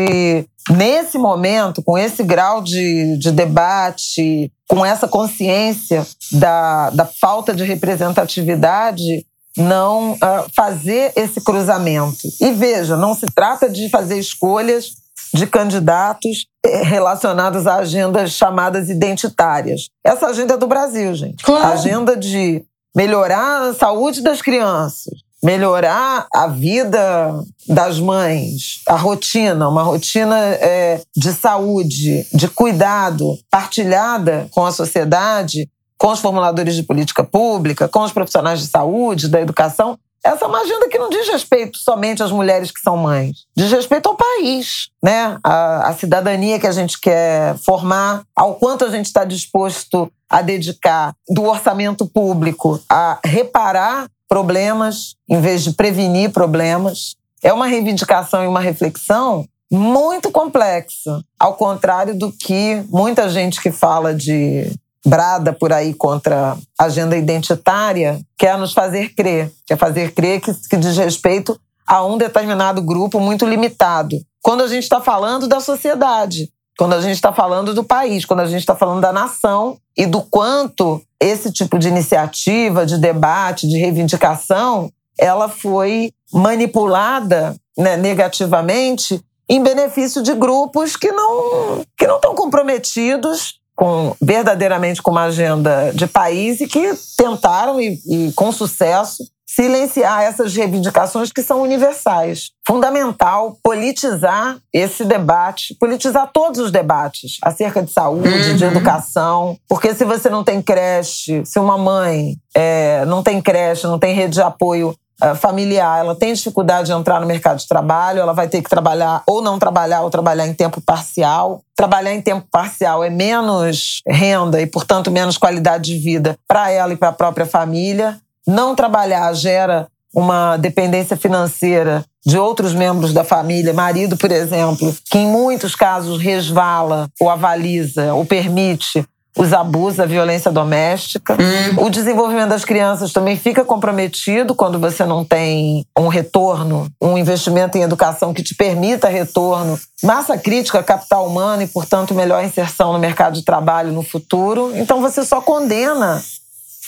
nesse momento, com esse grau de, de debate, com essa consciência da, da falta de representatividade, não uh, fazer esse cruzamento. E veja, não se trata de fazer escolhas de candidatos eh, relacionados a agendas chamadas identitárias. Essa agenda é do Brasil, gente. Claro. A agenda de melhorar a saúde das crianças, melhorar a vida das mães, a rotina, uma rotina é, de saúde, de cuidado, partilhada com a sociedade, com os formuladores de política pública, com os profissionais de saúde, da educação. Essa é uma agenda que não diz respeito somente às mulheres que são mães, diz respeito ao país, né? A, a cidadania que a gente quer formar, ao quanto a gente está disposto a dedicar do orçamento público a reparar problemas em vez de prevenir problemas. É uma reivindicação e uma reflexão muito complexa, ao contrário do que muita gente que fala de brada por aí contra a agenda identitária quer nos fazer crer, quer fazer crer que, que diz respeito a um determinado grupo muito limitado. Quando a gente está falando da sociedade, quando a gente está falando do país, quando a gente está falando da nação e do quanto esse tipo de iniciativa, de debate, de reivindicação, ela foi manipulada né, negativamente em benefício de grupos que não que não estão comprometidos com verdadeiramente com uma agenda de país e que tentaram e, e com sucesso silenciar essas reivindicações que são universais. Fundamental politizar esse debate, politizar todos os debates acerca de saúde, uhum. de educação, porque se você não tem creche, se uma mãe é, não tem creche, não tem rede de apoio uh, familiar, ela tem dificuldade de entrar no mercado de trabalho, ela vai ter que trabalhar ou não trabalhar ou trabalhar em tempo parcial. Trabalhar em tempo parcial é menos renda e, portanto, menos qualidade de vida para ela e para a própria família. Não trabalhar gera uma dependência financeira de outros membros da família, marido, por exemplo, que em muitos casos resvala ou avaliza ou permite os abusos, a violência doméstica. Hum. O desenvolvimento das crianças também fica comprometido quando você não tem um retorno, um investimento em educação que te permita retorno, massa crítica, capital humano e, portanto, melhor inserção no mercado de trabalho no futuro. Então você só condena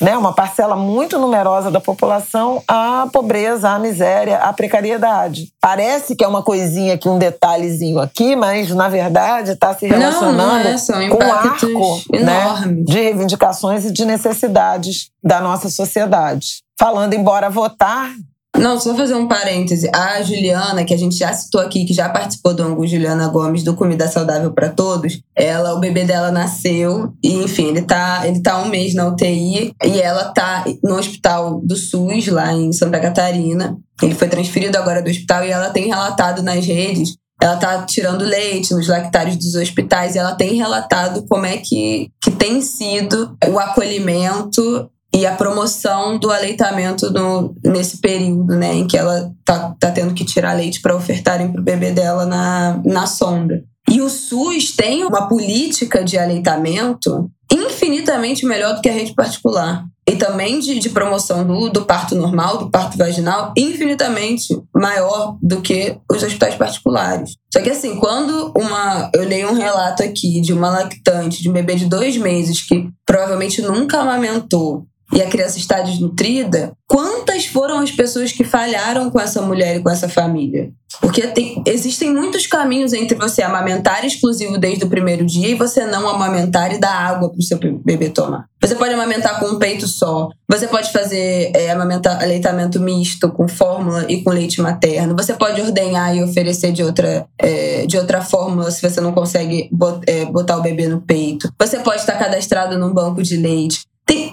né, uma parcela muito numerosa da população à pobreza, à miséria, à precariedade. Parece que é uma coisinha aqui, um detalhezinho aqui, mas na verdade está se relacionando não, não é, são com um arco né, de reivindicações e de necessidades da nossa sociedade. Falando embora votar, não, só fazer um parêntese. A Juliana, que a gente já citou aqui, que já participou do Angu Juliana Gomes do Comida Saudável para Todos, ela, o bebê dela nasceu e, enfim, ele tá, ele tá um mês na UTI e ela tá no hospital do SUS, lá em Santa Catarina. Ele foi transferido agora do hospital e ela tem relatado nas redes ela tá tirando leite nos lactários dos hospitais e ela tem relatado como é que, que tem sido o acolhimento e a promoção do aleitamento no, nesse período, né, em que ela tá, tá tendo que tirar leite para ofertarem para bebê dela na, na sonda. E o SUS tem uma política de aleitamento infinitamente melhor do que a rede particular. E também de, de promoção do, do parto normal, do parto vaginal, infinitamente maior do que os hospitais particulares. Só que assim, quando uma. Eu leio um relato aqui de uma lactante, de um bebê de dois meses, que provavelmente nunca amamentou, e a criança está desnutrida, quantas foram as pessoas que falharam com essa mulher e com essa família? Porque tem, existem muitos caminhos entre você amamentar exclusivo desde o primeiro dia e você não amamentar e dar água para o seu bebê tomar. Você pode amamentar com um peito só. Você pode fazer é, aleitamento misto com fórmula e com leite materno. Você pode ordenhar e oferecer de outra, é, de outra fórmula se você não consegue é, botar o bebê no peito. Você pode estar cadastrado num banco de leite. Tem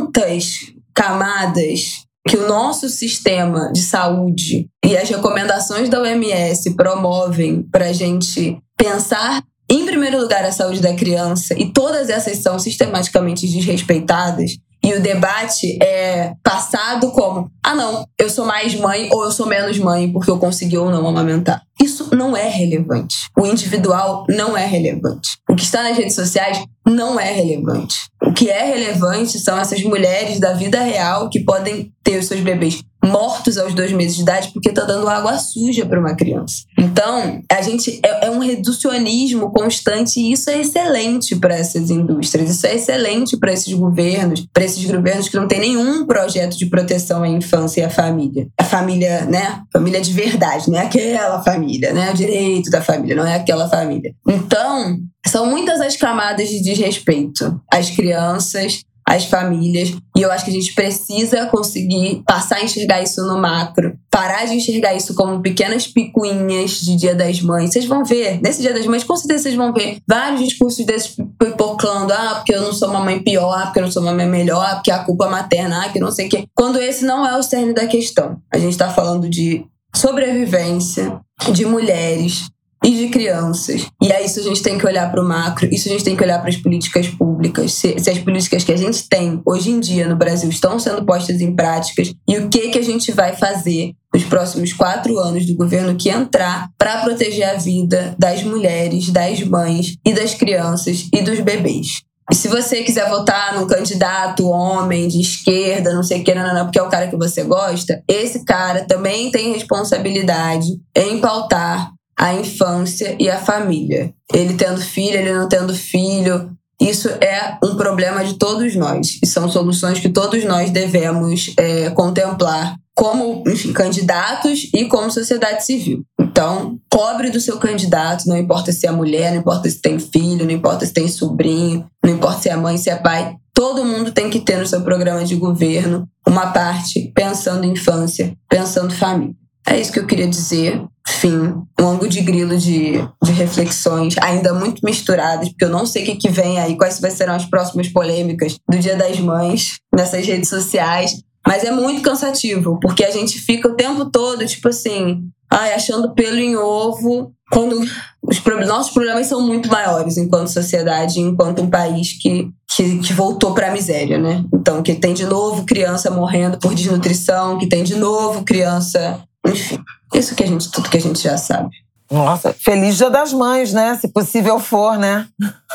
tantas camadas que o nosso sistema de saúde e as recomendações da OMS promovem para a gente pensar, em primeiro lugar, a saúde da criança, e todas essas são sistematicamente desrespeitadas, e o debate é passado como: ah, não, eu sou mais mãe ou eu sou menos mãe porque eu consegui ou não amamentar. Isso não é relevante. O individual não é relevante. O que está nas redes sociais não é relevante. O que é relevante são essas mulheres da vida real que podem ter os seus bebês mortos aos dois meses de idade porque tá dando água suja para uma criança. Então, a gente é, é um reducionismo constante e isso é excelente para essas indústrias, isso é excelente para esses governos, para esses governos que não têm nenhum projeto de proteção à infância e à família. A família, né? Família de verdade, não é aquela família, né? O direito da família, não é aquela família. Então, são muitas as camadas de desrespeito às crianças, às famílias. E eu acho que a gente precisa conseguir passar a enxergar isso no macro, parar de enxergar isso como pequenas picuinhas de Dia das Mães. Vocês vão ver, nesse Dia das Mães, com certeza vocês vão ver vários discursos desses pipoclando: ah, porque eu não sou uma mãe pior, ah, porque eu não sou uma mãe melhor, ah, porque a culpa é materna, ah, que não sei o quê. Quando esse não é o cerne da questão. A gente está falando de sobrevivência de mulheres e de crianças. E é isso a gente tem que olhar para o macro, isso a gente tem que olhar para as políticas públicas, se, se, as políticas que a gente tem hoje em dia no Brasil estão sendo postas em práticas e o que, que a gente vai fazer nos próximos quatro anos do governo que entrar para proteger a vida das mulheres, das mães e das crianças e dos bebês. Se você quiser votar num candidato homem de esquerda, não sei o que, não, não, porque é o cara que você gosta, esse cara também tem responsabilidade em pautar a infância e a família. Ele tendo filho, ele não tendo filho. Isso é um problema de todos nós e são soluções que todos nós devemos é, contemplar como enfim, candidatos e como sociedade civil. Então, cobre do seu candidato, não importa se é mulher, não importa se tem filho, não importa se tem sobrinho, não importa se é mãe, se é pai. Todo mundo tem que ter no seu programa de governo uma parte pensando em infância, pensando família. É isso que eu queria dizer. Enfim, um longo de grilo de, de reflexões, ainda muito misturadas, porque eu não sei o que, que vem aí, quais serão as próximas polêmicas do Dia das Mães nessas redes sociais. Mas é muito cansativo, porque a gente fica o tempo todo, tipo assim, ai, achando pelo em ovo, quando os nossos problemas são muito maiores enquanto sociedade, enquanto um país que, que, que voltou para a miséria, né? Então, que tem de novo criança morrendo por desnutrição, que tem de novo criança enfim, isso que a gente, tudo que a gente já sabe. Nossa, feliz Dia das Mães, né? Se possível for, né?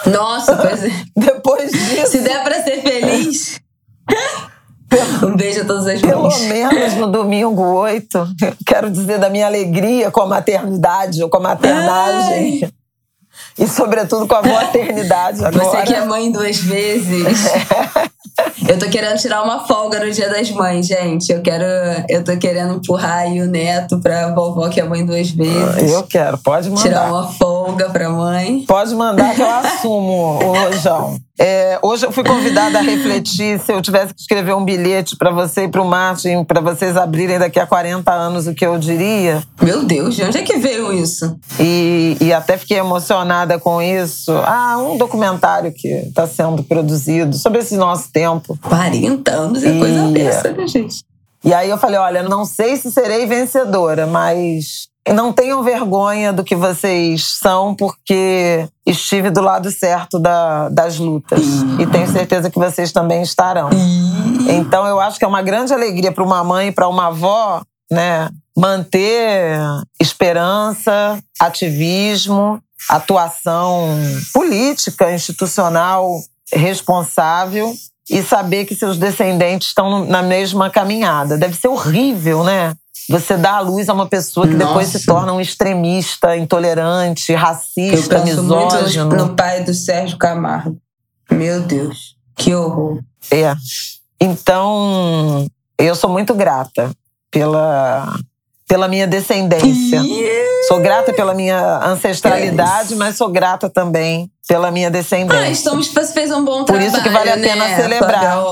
Nossa, pois é. Depois disso. Se der pra ser feliz. um beijo a todas as Pelo mães. Pelo menos no domingo 8, quero dizer da minha alegria com a maternidade ou com a maternagem. Ai. E, sobretudo, com a maternidade agora. Você que é mãe duas vezes. É. Eu tô querendo tirar uma folga no Dia das Mães, gente. Eu quero. Eu tô querendo empurrar aí o neto pra vovó, que é mãe duas vezes. Eu quero, pode mandar. Tirar uma folga pra mãe. Pode mandar que eu assumo, ô Rojão. É, hoje eu fui convidada a refletir se eu tivesse que escrever um bilhete para você e para o Martin, para vocês abrirem daqui a 40 anos, o que eu diria. Meu Deus, de onde é que veio isso? E, e até fiquei emocionada com isso. Ah, um documentário que está sendo produzido sobre esse nosso tempo. 40 anos é e... coisa dessa, né, gente? E aí eu falei: olha, não sei se serei vencedora, mas não tenham vergonha do que vocês são, porque estive do lado certo da, das lutas. E tenho certeza que vocês também estarão. Então, eu acho que é uma grande alegria para uma mãe e para uma avó, né? Manter esperança, ativismo, atuação política, institucional responsável e saber que seus descendentes estão na mesma caminhada. Deve ser horrível, né? Você dá à luz a uma pessoa que Nossa. depois se torna um extremista, intolerante, racista, Eu penso misógino. Muito no pai do Sérgio Camargo. Meu Deus, que horror. É. Então, eu sou muito grata pela, pela minha descendência. Yeah. Sou grata pela minha ancestralidade, mas sou grata também pela minha descendência. Ah, estamos, você fez um bom trabalho. Por isso que vale a pena né, celebrar.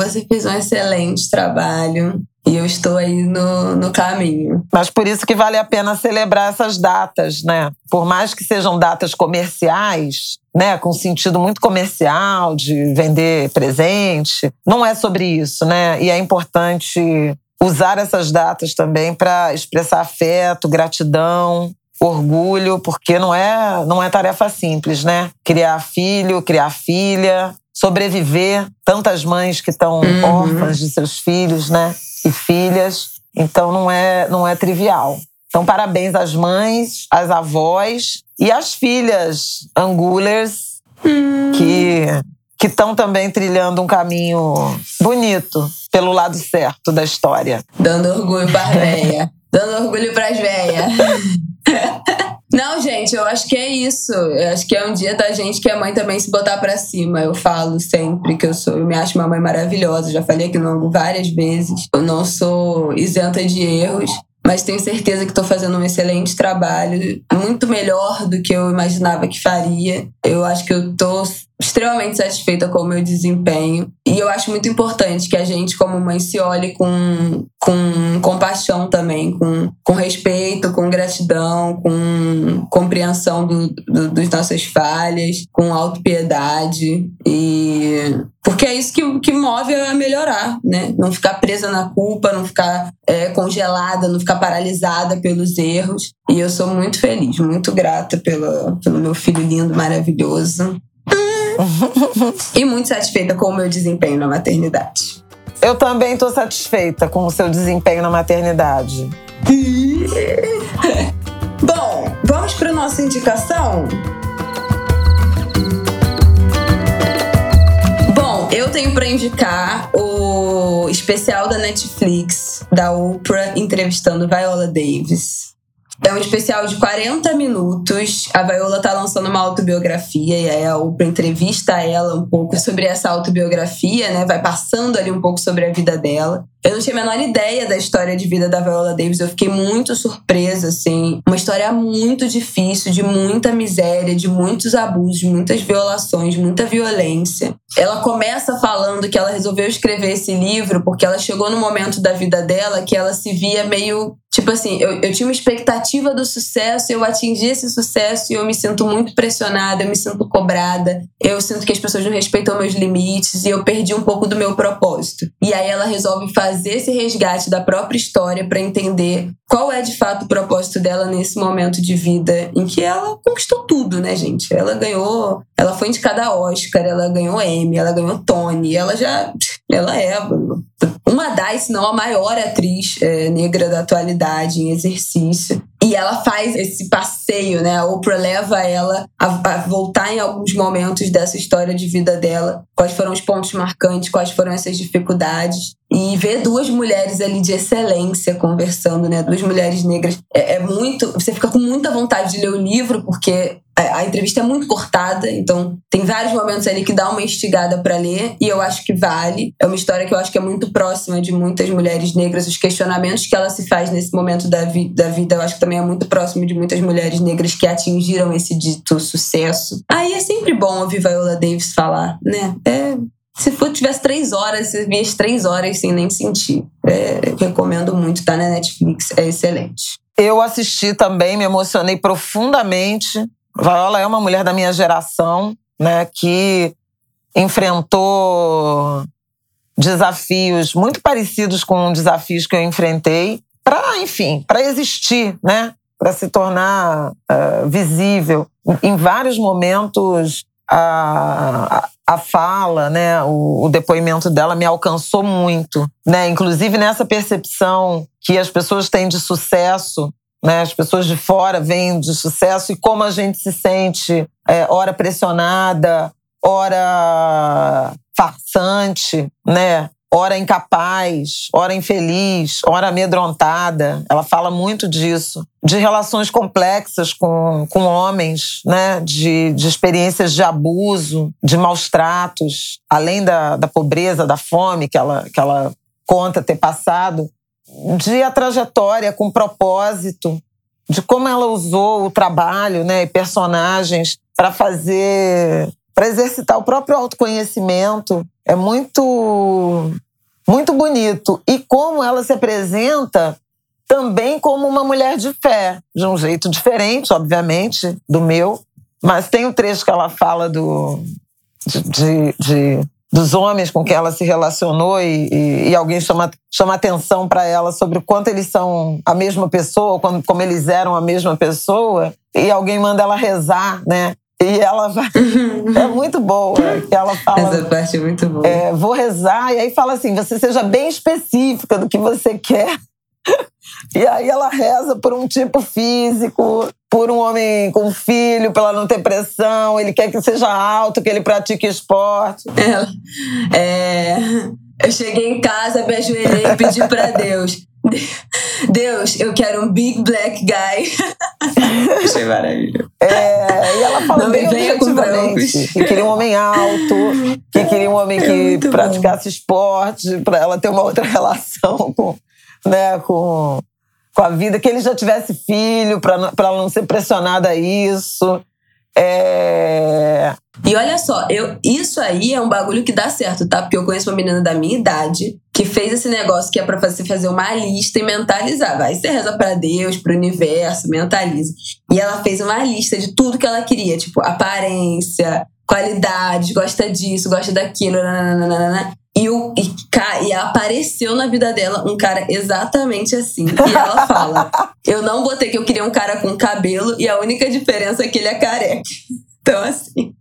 Você fez um excelente trabalho. E eu estou aí no, no caminho. Mas por isso que vale a pena celebrar essas datas, né? Por mais que sejam datas comerciais, né, com sentido muito comercial de vender presente, não é sobre isso, né? E é importante usar essas datas também para expressar afeto, gratidão, orgulho, porque não é não é tarefa simples, né? Criar filho, criar filha, sobreviver, tantas mães que estão uhum. órfãs de seus filhos, né? e filhas, então não é, não é trivial. Então, parabéns às mães, às avós e às filhas angulers hum. que, que estão também trilhando um caminho bonito pelo lado certo da história. Dando orgulho para véia. Dando orgulho para as velhas. Não, gente, eu acho que é isso. Eu acho que é um dia da gente que a mãe também se botar para cima. Eu falo sempre que eu sou, eu me acho uma mãe maravilhosa. Já falei aqui no longo várias vezes. Eu não sou isenta de erros mas tenho certeza que estou fazendo um excelente trabalho, muito melhor do que eu imaginava que faria. Eu acho que eu estou extremamente satisfeita com o meu desempenho. E eu acho muito importante que a gente, como mãe, se olhe com, com compaixão também, com, com respeito, com gratidão, com compreensão do, do, das nossas falhas, com autopiedade. E porque é isso que, que move a melhorar, né? Não ficar presa na culpa, não ficar é, congelada, não ficar paralisada pelos erros. E eu sou muito feliz, muito grata pelo, pelo meu filho lindo, maravilhoso. e muito satisfeita com o meu desempenho na maternidade. Eu também estou satisfeita com o seu desempenho na maternidade. Bom, vamos para nossa indicação? Bom, eu tenho para indicar o especial da Netflix, da Oprah, entrevistando Viola Davis. É um especial de 40 minutos. A Viola tá lançando uma autobiografia e aí a Oprah entrevista ela um pouco sobre essa autobiografia, né? Vai passando ali um pouco sobre a vida dela. Eu não tinha a menor ideia da história de vida da Viola Davis. Eu fiquei muito surpresa, assim. Uma história muito difícil, de muita miséria, de muitos abusos, muitas violações, muita violência. Ela começa falando que ela resolveu escrever esse livro porque ela chegou no momento da vida dela que ela se via meio. Tipo assim, eu, eu tinha uma expectativa do sucesso, eu atingi esse sucesso e eu me sinto muito pressionada, eu me sinto cobrada, eu sinto que as pessoas não respeitam meus limites e eu perdi um pouco do meu propósito. E aí ela resolve fazer fazer esse resgate da própria história para entender qual é de fato o propósito dela nesse momento de vida em que ela conquistou tudo, né, gente? Ela ganhou, ela foi indicada a Oscar, ela ganhou Emmy, ela ganhou Tony, ela já, ela é uma das, se não a maior atriz é, negra da atualidade em exercício. E ela faz esse passeio, né? A Oprah leva ela a, a, voltar em alguns momentos dessa história de vida dela. Quais foram os pontos marcantes, quais foram essas dificuldades. E ver duas mulheres ali de excelência conversando, né? Duas mulheres negras. É, é muito. Você fica com muita vontade de ler o livro, porque a entrevista é muito cortada, então tem vários momentos ali que dá uma instigada para ler e eu acho que vale. É uma história que eu acho que é muito próxima de muitas mulheres negras, os questionamentos que ela se faz nesse momento da, vi da vida, eu acho que também é muito próximo de muitas mulheres negras que atingiram esse dito sucesso. Aí é sempre bom ouvir Viola Davis falar, né? É, se for, tivesse três horas, você via as três horas sem nem sentir. É, recomendo muito, tá na Netflix, é excelente. Eu assisti também, me emocionei profundamente Viola é uma mulher da minha geração, né, que enfrentou desafios muito parecidos com desafios que eu enfrentei para, enfim, para existir, né, para se tornar uh, visível. Em vários momentos a, a fala, né, o, o, depoimento dela me alcançou muito, né, inclusive nessa percepção que as pessoas têm de sucesso né? As pessoas de fora veem de sucesso e como a gente se sente, é, ora pressionada, ora farsante, né? Ora incapaz, ora infeliz, ora amedrontada. Ela fala muito disso. De relações complexas com, com homens, né? De, de experiências de abuso, de maus tratos, além da, da pobreza, da fome que ela, que ela conta ter passado de a trajetória com propósito, de como ela usou o trabalho né, e personagens para fazer, para exercitar o próprio autoconhecimento. É muito, muito bonito. E como ela se apresenta também como uma mulher de fé, de um jeito diferente, obviamente, do meu. Mas tem um trecho que ela fala do, de, de, de dos homens com quem ela se relacionou e, e, e alguém chama, chama atenção para ela sobre o quanto eles são a mesma pessoa, como, como eles eram a mesma pessoa, e alguém manda ela rezar, né? E ela vai. é muito boa. Que ela fala. Essa parte é muito boa. É, vou rezar, e aí fala assim: você seja bem específica do que você quer. E aí ela reza por um tipo físico, por um homem com filho, para ela não ter pressão. Ele quer que seja alto, que ele pratique esporte. Ela, é, eu cheguei em casa, me ajoelhei e pedi para Deus. Deus, eu quero um big black guy. Achei maravilhoso. É, e ela falou bem objetivamente que queria um homem alto, que queria um homem é que praticasse bom. esporte, para ela ter uma outra relação com, né, com, com a vida, que ele já tivesse filho, para ela não ser pressionada a isso. É... E olha só, eu, isso aí é um bagulho que dá certo, tá? Porque eu conheço uma menina da minha idade que fez esse negócio que é pra você fazer uma lista e mentalizar. Vai, você reza pra Deus, pro universo, mentaliza. E ela fez uma lista de tudo que ela queria, tipo, aparência, qualidade, gosta disso, gosta daquilo, nananana. E, o, e, e apareceu na vida dela um cara exatamente assim. E ela fala: Eu não botei que eu queria um cara com cabelo e a única diferença é que ele é careca. Então, assim.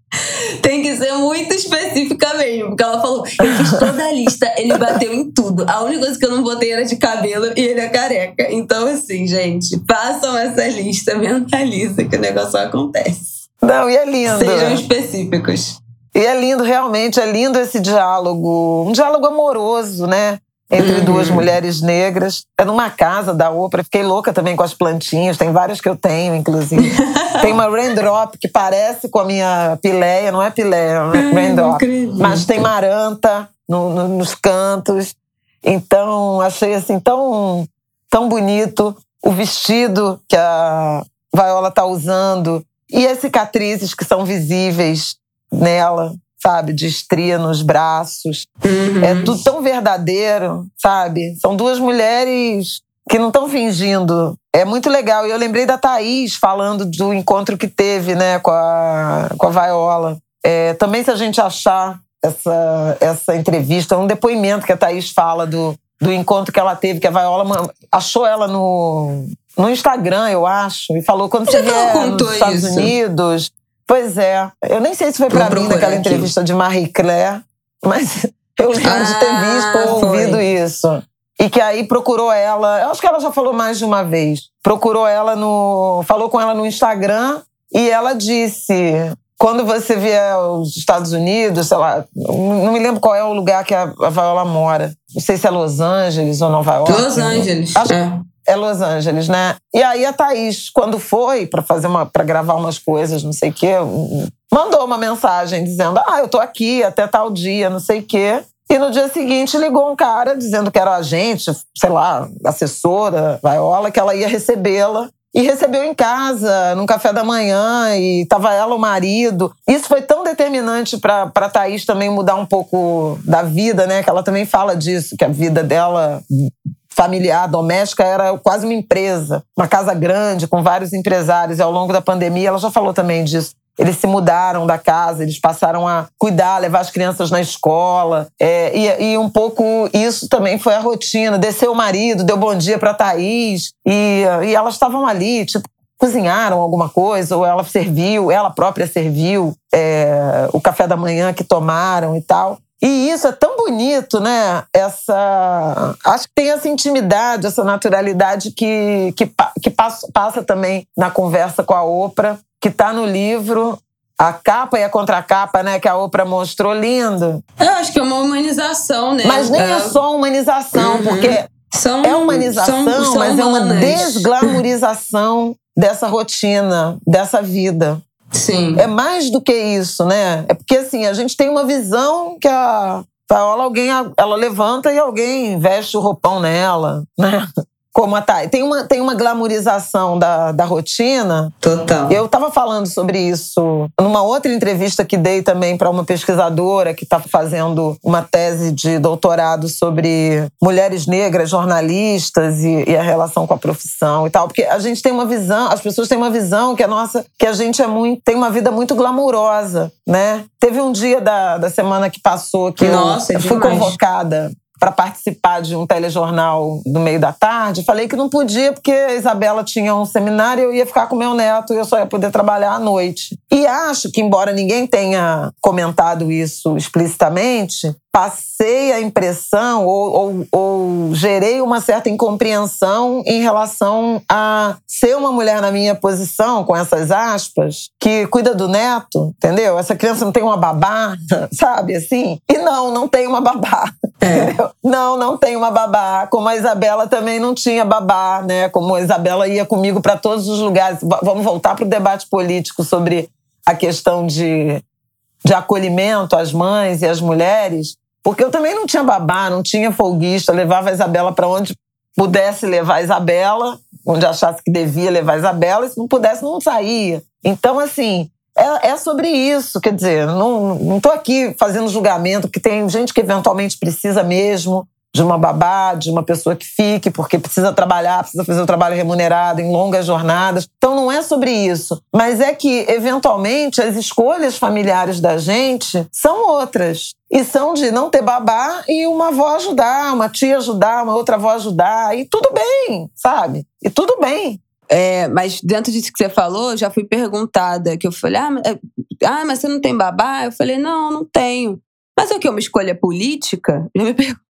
Tem que ser muito específica mesmo, porque ela falou: eu fiz toda a lista, ele bateu em tudo. A única coisa que eu não botei era de cabelo e ele é careca. Então, assim, gente, façam essa lista, mentaliza que o negócio acontece. Não, e é lindo. Sejam específicos. E é lindo, realmente, é lindo esse diálogo, um diálogo amoroso, né? Entre uhum. duas mulheres negras. É numa casa da Oprah. Fiquei louca também com as plantinhas. Tem várias que eu tenho, inclusive. tem uma raindrop que parece com a minha pileia. Não é pileia, é raindrop. Mas tem maranta no, no, nos cantos. Então, achei assim tão, tão bonito o vestido que a Viola está usando e as cicatrizes que são visíveis nela, sabe? De estria nos braços. Uhum. É tudo tão verdadeiro, sabe? São duas mulheres que não estão fingindo. É muito legal. E eu lembrei da Thaís falando do encontro que teve né, com, a, com a Viola. É, também, se a gente achar essa, essa entrevista, um depoimento que a Thaís fala do, do encontro que ela teve, que a Viola achou ela no, no Instagram, eu acho, e falou quando você vier nos Estados isso? Unidos. Pois é. Eu nem sei se foi para mim naquela aqui. entrevista de Marie Claire, mas eu lembro ah, de ter ah, visto ou ouvido isso. E que aí procurou ela, eu acho que ela já falou mais de uma vez. Procurou ela no. Falou com ela no Instagram e ela disse: quando você vier aos Estados Unidos, sei lá, não me lembro qual é o lugar que a Viola mora. Não sei se é Los Angeles ou Nova York. Los Angeles. Acho, é é Los Angeles, né? E aí a Thaís, quando foi para fazer uma para gravar umas coisas, não sei o quê, mandou uma mensagem dizendo: "Ah, eu tô aqui até tal dia, não sei o quê". E no dia seguinte ligou um cara dizendo que era agente, sei lá, assessora, Viola, que ela ia recebê-la. E recebeu em casa, num café da manhã, e tava ela, o marido. Isso foi tão determinante para pra Thaís também mudar um pouco da vida, né? Que ela também fala disso, que a vida dela familiar, doméstica, era quase uma empresa, uma casa grande com vários empresários. E ao longo da pandemia, ela já falou também disso. Eles se mudaram da casa, eles passaram a cuidar, levar as crianças na escola. É, e, e, um pouco isso também foi a rotina. Desceu o marido, deu bom dia para Thaís. E, e elas estavam ali, tipo, cozinharam alguma coisa, ou ela serviu, ela própria serviu é, o café da manhã que tomaram e tal. E isso é tão bonito, né? Essa. Acho que tem essa intimidade, essa naturalidade que, que, que passa, passa também na conversa com a Oprah, que está no livro. A capa e a contracapa, né, que a Oprah mostrou, lindo. Eu acho que é uma humanização, né? Mas nem é, é só humanização, uhum. porque são, é humanização, são, são mas humanas. é uma desglamorização dessa rotina, dessa vida. Sim. É mais do que isso, né? É porque assim, a gente tem uma visão que a Paola, alguém ela levanta e alguém veste o roupão nela, né? Como a Thay. Tem uma, tem uma glamorização da, da rotina. Total. Eu estava falando sobre isso numa outra entrevista que dei também para uma pesquisadora que está fazendo uma tese de doutorado sobre mulheres negras, jornalistas e, e, a relação com a profissão e tal. Porque a gente tem uma visão, as pessoas têm uma visão que a nossa, que a gente é muito, tem uma vida muito glamurosa, né? Teve um dia da, da semana que passou que Nossa, eu é fui convocada para participar de um telejornal no meio da tarde. Falei que não podia porque a Isabela tinha um seminário e eu ia ficar com meu neto e eu só ia poder trabalhar à noite. E acho que, embora ninguém tenha comentado isso explicitamente, passei a impressão ou, ou, ou, gerei uma certa incompreensão em relação a ser uma mulher na minha posição, com essas aspas, que cuida do neto, entendeu? Essa criança não tem uma babá, sabe assim? E não, não tem uma babá. É. Não, não tem uma babá. Como a Isabela também não tinha babá, né? Como a Isabela ia comigo para todos os lugares. Vamos voltar para o debate político sobre a questão de, de acolhimento às mães e às mulheres. Porque eu também não tinha babá, não tinha folguista, levava a Isabela para onde pudesse levar a Isabela, onde achasse que devia levar a Isabela, e se não pudesse, não saía. Então, assim, é, é sobre isso. Quer dizer, não estou aqui fazendo julgamento, que tem gente que eventualmente precisa mesmo de uma babá, de uma pessoa que fique, porque precisa trabalhar, precisa fazer o trabalho remunerado em longas jornadas. Então não é sobre isso, mas é que eventualmente as escolhas familiares da gente são outras. E são de não ter babá e uma avó ajudar, uma tia ajudar, uma outra avó ajudar. E tudo bem, sabe? E tudo bem. É, mas dentro disso que você falou, já fui perguntada, que eu falei, ah, mas, é, ah, mas você não tem babá? Eu falei, não, não tenho. Mas é o que? Uma escolha política? Já me perguntaram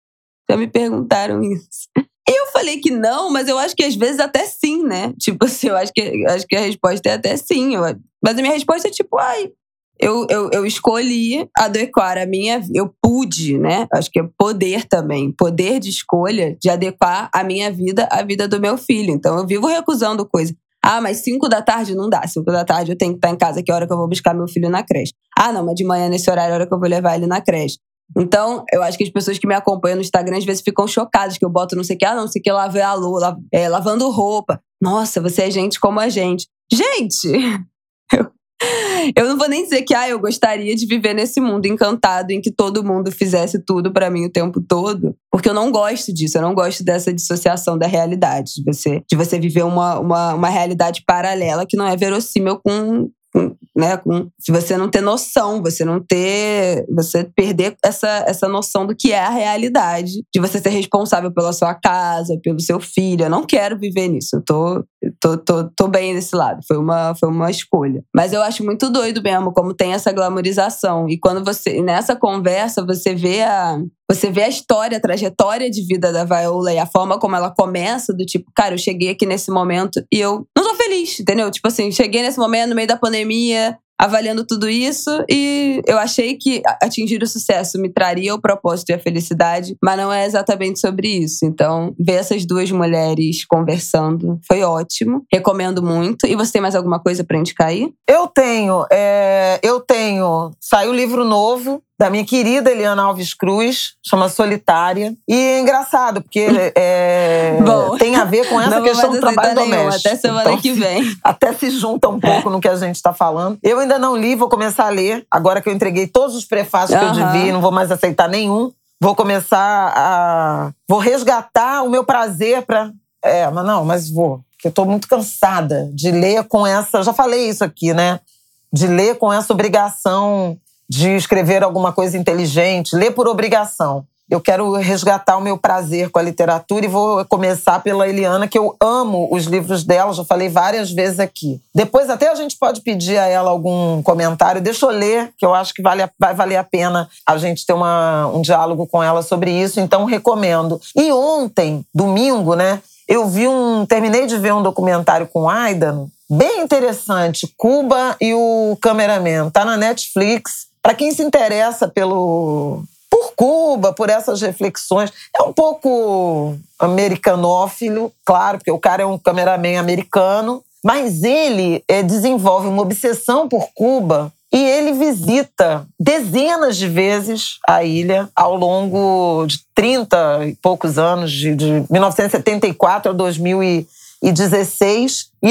já me perguntaram isso. E eu falei que não, mas eu acho que às vezes até sim, né? Tipo assim, eu acho que, acho que a resposta é até sim. Eu, mas a minha resposta é tipo, ai, eu, eu, eu escolhi adequar a minha eu pude, né? Acho que é poder também, poder de escolha de adequar a minha vida à vida do meu filho. Então eu vivo recusando coisa. Ah, mas cinco da tarde não dá. Cinco da tarde eu tenho que estar em casa, que é a hora que eu vou buscar meu filho na creche. Ah, não, mas de manhã nesse horário é a hora que eu vou levar ele na creche. Então, eu acho que as pessoas que me acompanham no Instagram às vezes ficam chocadas que eu boto não sei o que, ah, não sei o que, lavei a lua, é, lavando roupa. Nossa, você é gente como a gente. Gente! Eu, eu não vou nem dizer que ah, eu gostaria de viver nesse mundo encantado em que todo mundo fizesse tudo para mim o tempo todo, porque eu não gosto disso, eu não gosto dessa dissociação da realidade, de você, de você viver uma, uma, uma realidade paralela que não é verossímil com, né, com, você não ter noção, você não ter, você perder essa, essa noção do que é a realidade, de você ser responsável pela sua casa, pelo seu filho. Eu não quero viver nisso. Eu tô, tô, tô, tô bem desse lado. Foi uma, foi uma escolha. Mas eu acho muito doido mesmo como tem essa glamorização. E quando você, nessa conversa, você vê a, você vê a história, a trajetória de vida da Viola e a forma como ela começa, do tipo, cara, eu cheguei aqui nesse momento e eu não tô feliz, entendeu? Tipo assim, cheguei nesse momento no meio da pandemia, avaliando tudo isso e eu achei que atingir o sucesso me traria o propósito e a felicidade, mas não é exatamente sobre isso. Então, ver essas duas mulheres conversando foi ótimo. Recomendo muito. E você tem mais alguma coisa para indicar aí? Eu tenho. É, eu tenho. Saiu livro novo da minha querida Eliana Alves Cruz, chama Solitária. E é engraçado, porque é, tem a ver com essa questão do trabalho doméstico. Até semana então, que vem. Até se junta um pouco no que a gente está falando. Eu ainda não li, vou começar a ler. Agora que eu entreguei todos os prefácios uhum. que eu devia, não vou mais aceitar nenhum. Vou começar a. Vou resgatar o meu prazer para. É, mas não, mas vou. Porque eu estou muito cansada de ler com essa. Já falei isso aqui, né? De ler com essa obrigação de escrever alguma coisa inteligente, ler por obrigação. Eu quero resgatar o meu prazer com a literatura e vou começar pela Eliana, que eu amo os livros dela, já falei várias vezes aqui. Depois até a gente pode pedir a ela algum comentário, deixa eu ler, que eu acho que vale, vai valer a pena a gente ter uma, um diálogo com ela sobre isso, então recomendo. E ontem, domingo, né, eu vi um, terminei de ver um documentário com Aidan, bem interessante, Cuba e o Cameraman, tá na Netflix. Para quem se interessa pelo por Cuba, por essas reflexões, é um pouco americanófilo, claro, porque o cara é um cameraman americano, mas ele é, desenvolve uma obsessão por Cuba e ele visita dezenas de vezes a ilha ao longo de 30 e poucos anos, de, de 1974 a 2016. E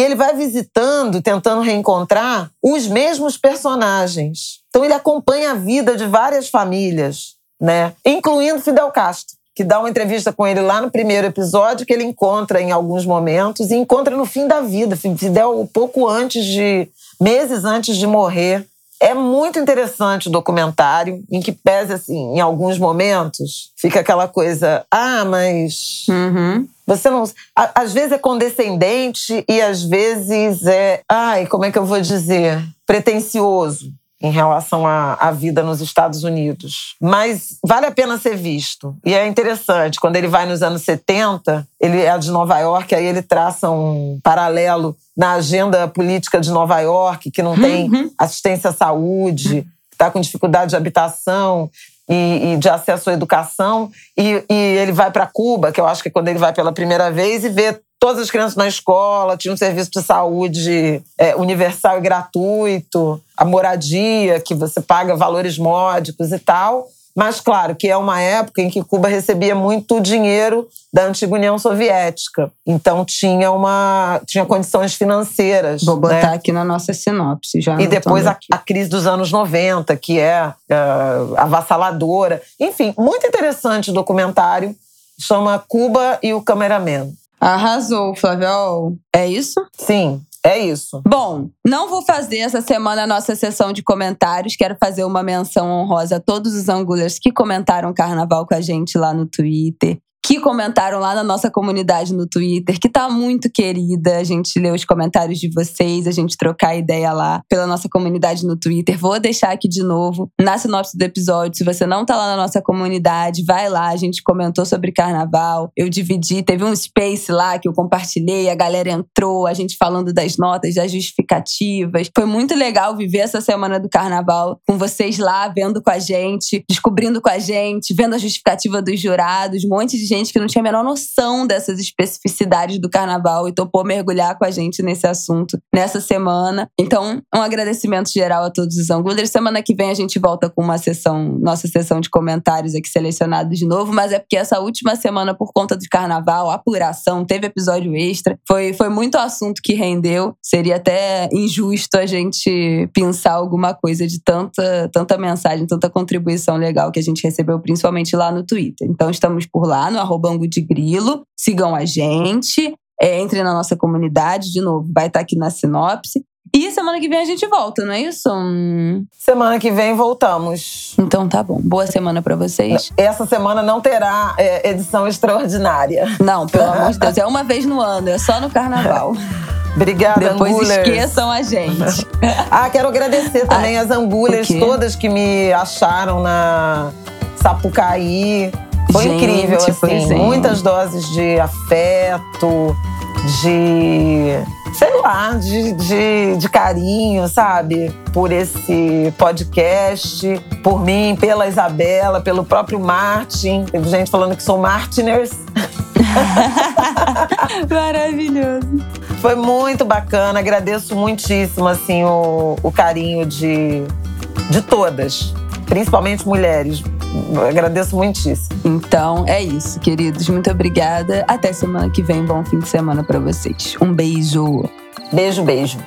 ele vai visitando, tentando reencontrar os mesmos personagens. Então ele acompanha a vida de várias famílias, né? Incluindo Fidel Castro, que dá uma entrevista com ele lá no primeiro episódio, que ele encontra em alguns momentos e encontra no fim da vida. Fidel, pouco antes de. meses antes de morrer. É muito interessante o documentário, em que pese, assim, em alguns momentos, fica aquela coisa, ah, mas. Uhum. Você não. Às vezes é condescendente e às vezes é. Ai, como é que eu vou dizer? Pretencioso em relação à, à, vida nos Estados Unidos. Mas vale a pena ser visto. E é interessante, quando ele vai nos anos 70, ele é de Nova York, aí ele traça um paralelo na agenda política de Nova York, que não tem uhum. assistência à saúde, que está com dificuldade de habitação e, e de acesso à educação. E, e ele vai para Cuba, que eu acho que é quando ele vai pela primeira vez, e vê todas as crianças na escola, tinha um serviço de saúde é, universal e gratuito, a moradia, que você paga valores módicos e tal. Mas, claro, que é uma época em que Cuba recebia muito dinheiro da antiga União Soviética. Então, tinha, uma, tinha condições financeiras. Vou botar né? aqui na nossa sinopse já. E depois a, a, crise dos anos 90, que é uh, avassaladora. Enfim, muito interessante o documentário. Chama Cuba e o Cameraman. Arrasou, Flavio. É isso? Sim. É isso. Bom, não vou fazer essa semana a nossa sessão de comentários. Quero fazer uma menção honrosa a todos os angulers que comentaram carnaval com a gente lá no Twitter que comentaram lá na nossa comunidade no Twitter, que tá muito querida. A gente lê os comentários de vocês, a gente trocar ideia lá pela nossa comunidade no Twitter. Vou deixar aqui de novo na sinopse do episódio. Se você não tá lá na nossa comunidade, vai lá. A gente comentou sobre carnaval. Eu dividi, teve um space lá que eu compartilhei, a galera entrou, a gente falando das notas, das justificativas. Foi muito legal viver essa semana do carnaval com vocês lá, vendo com a gente, descobrindo com a gente, vendo a justificativa dos jurados, um monte de gente gente que não tinha a menor noção dessas especificidades do carnaval e topou mergulhar com a gente nesse assunto nessa semana. Então, um agradecimento geral a todos os angulers. Semana que vem a gente volta com uma sessão, nossa sessão de comentários aqui selecionados de novo, mas é porque essa última semana, por conta do carnaval, apuração, teve episódio extra. Foi, foi muito assunto que rendeu. Seria até injusto a gente pensar alguma coisa de tanta, tanta mensagem, tanta contribuição legal que a gente recebeu, principalmente lá no Twitter. Então, estamos por lá no arroba Angu de Grilo. Sigam a gente. É, entre na nossa comunidade, de novo, vai estar tá aqui na sinopse. E semana que vem a gente volta, não é isso? Semana que vem voltamos. Então tá bom. Boa semana para vocês. Essa semana não terá é, edição extraordinária. Não, pelo amor de Deus. É uma vez no ano, é só no carnaval. Obrigada, Depois Angulers. esqueçam a gente. ah, quero agradecer também ah, as Angulers todas que me acharam na Sapucaí. Foi Gente, incrível, assim. Muitas doses de afeto, de. sei lá, de, de, de, carinho, sabe? Por esse podcast, por mim, pela Isabela, pelo próprio Martin. Teve gente falando que são Martiners. Maravilhoso. Foi muito bacana, agradeço muitíssimo assim o, o carinho de, de todas, principalmente mulheres agradeço muitíssimo. Então é isso, queridos. Muito obrigada. Até semana que vem. Bom fim de semana para vocês. Um beijo. Beijo, beijo.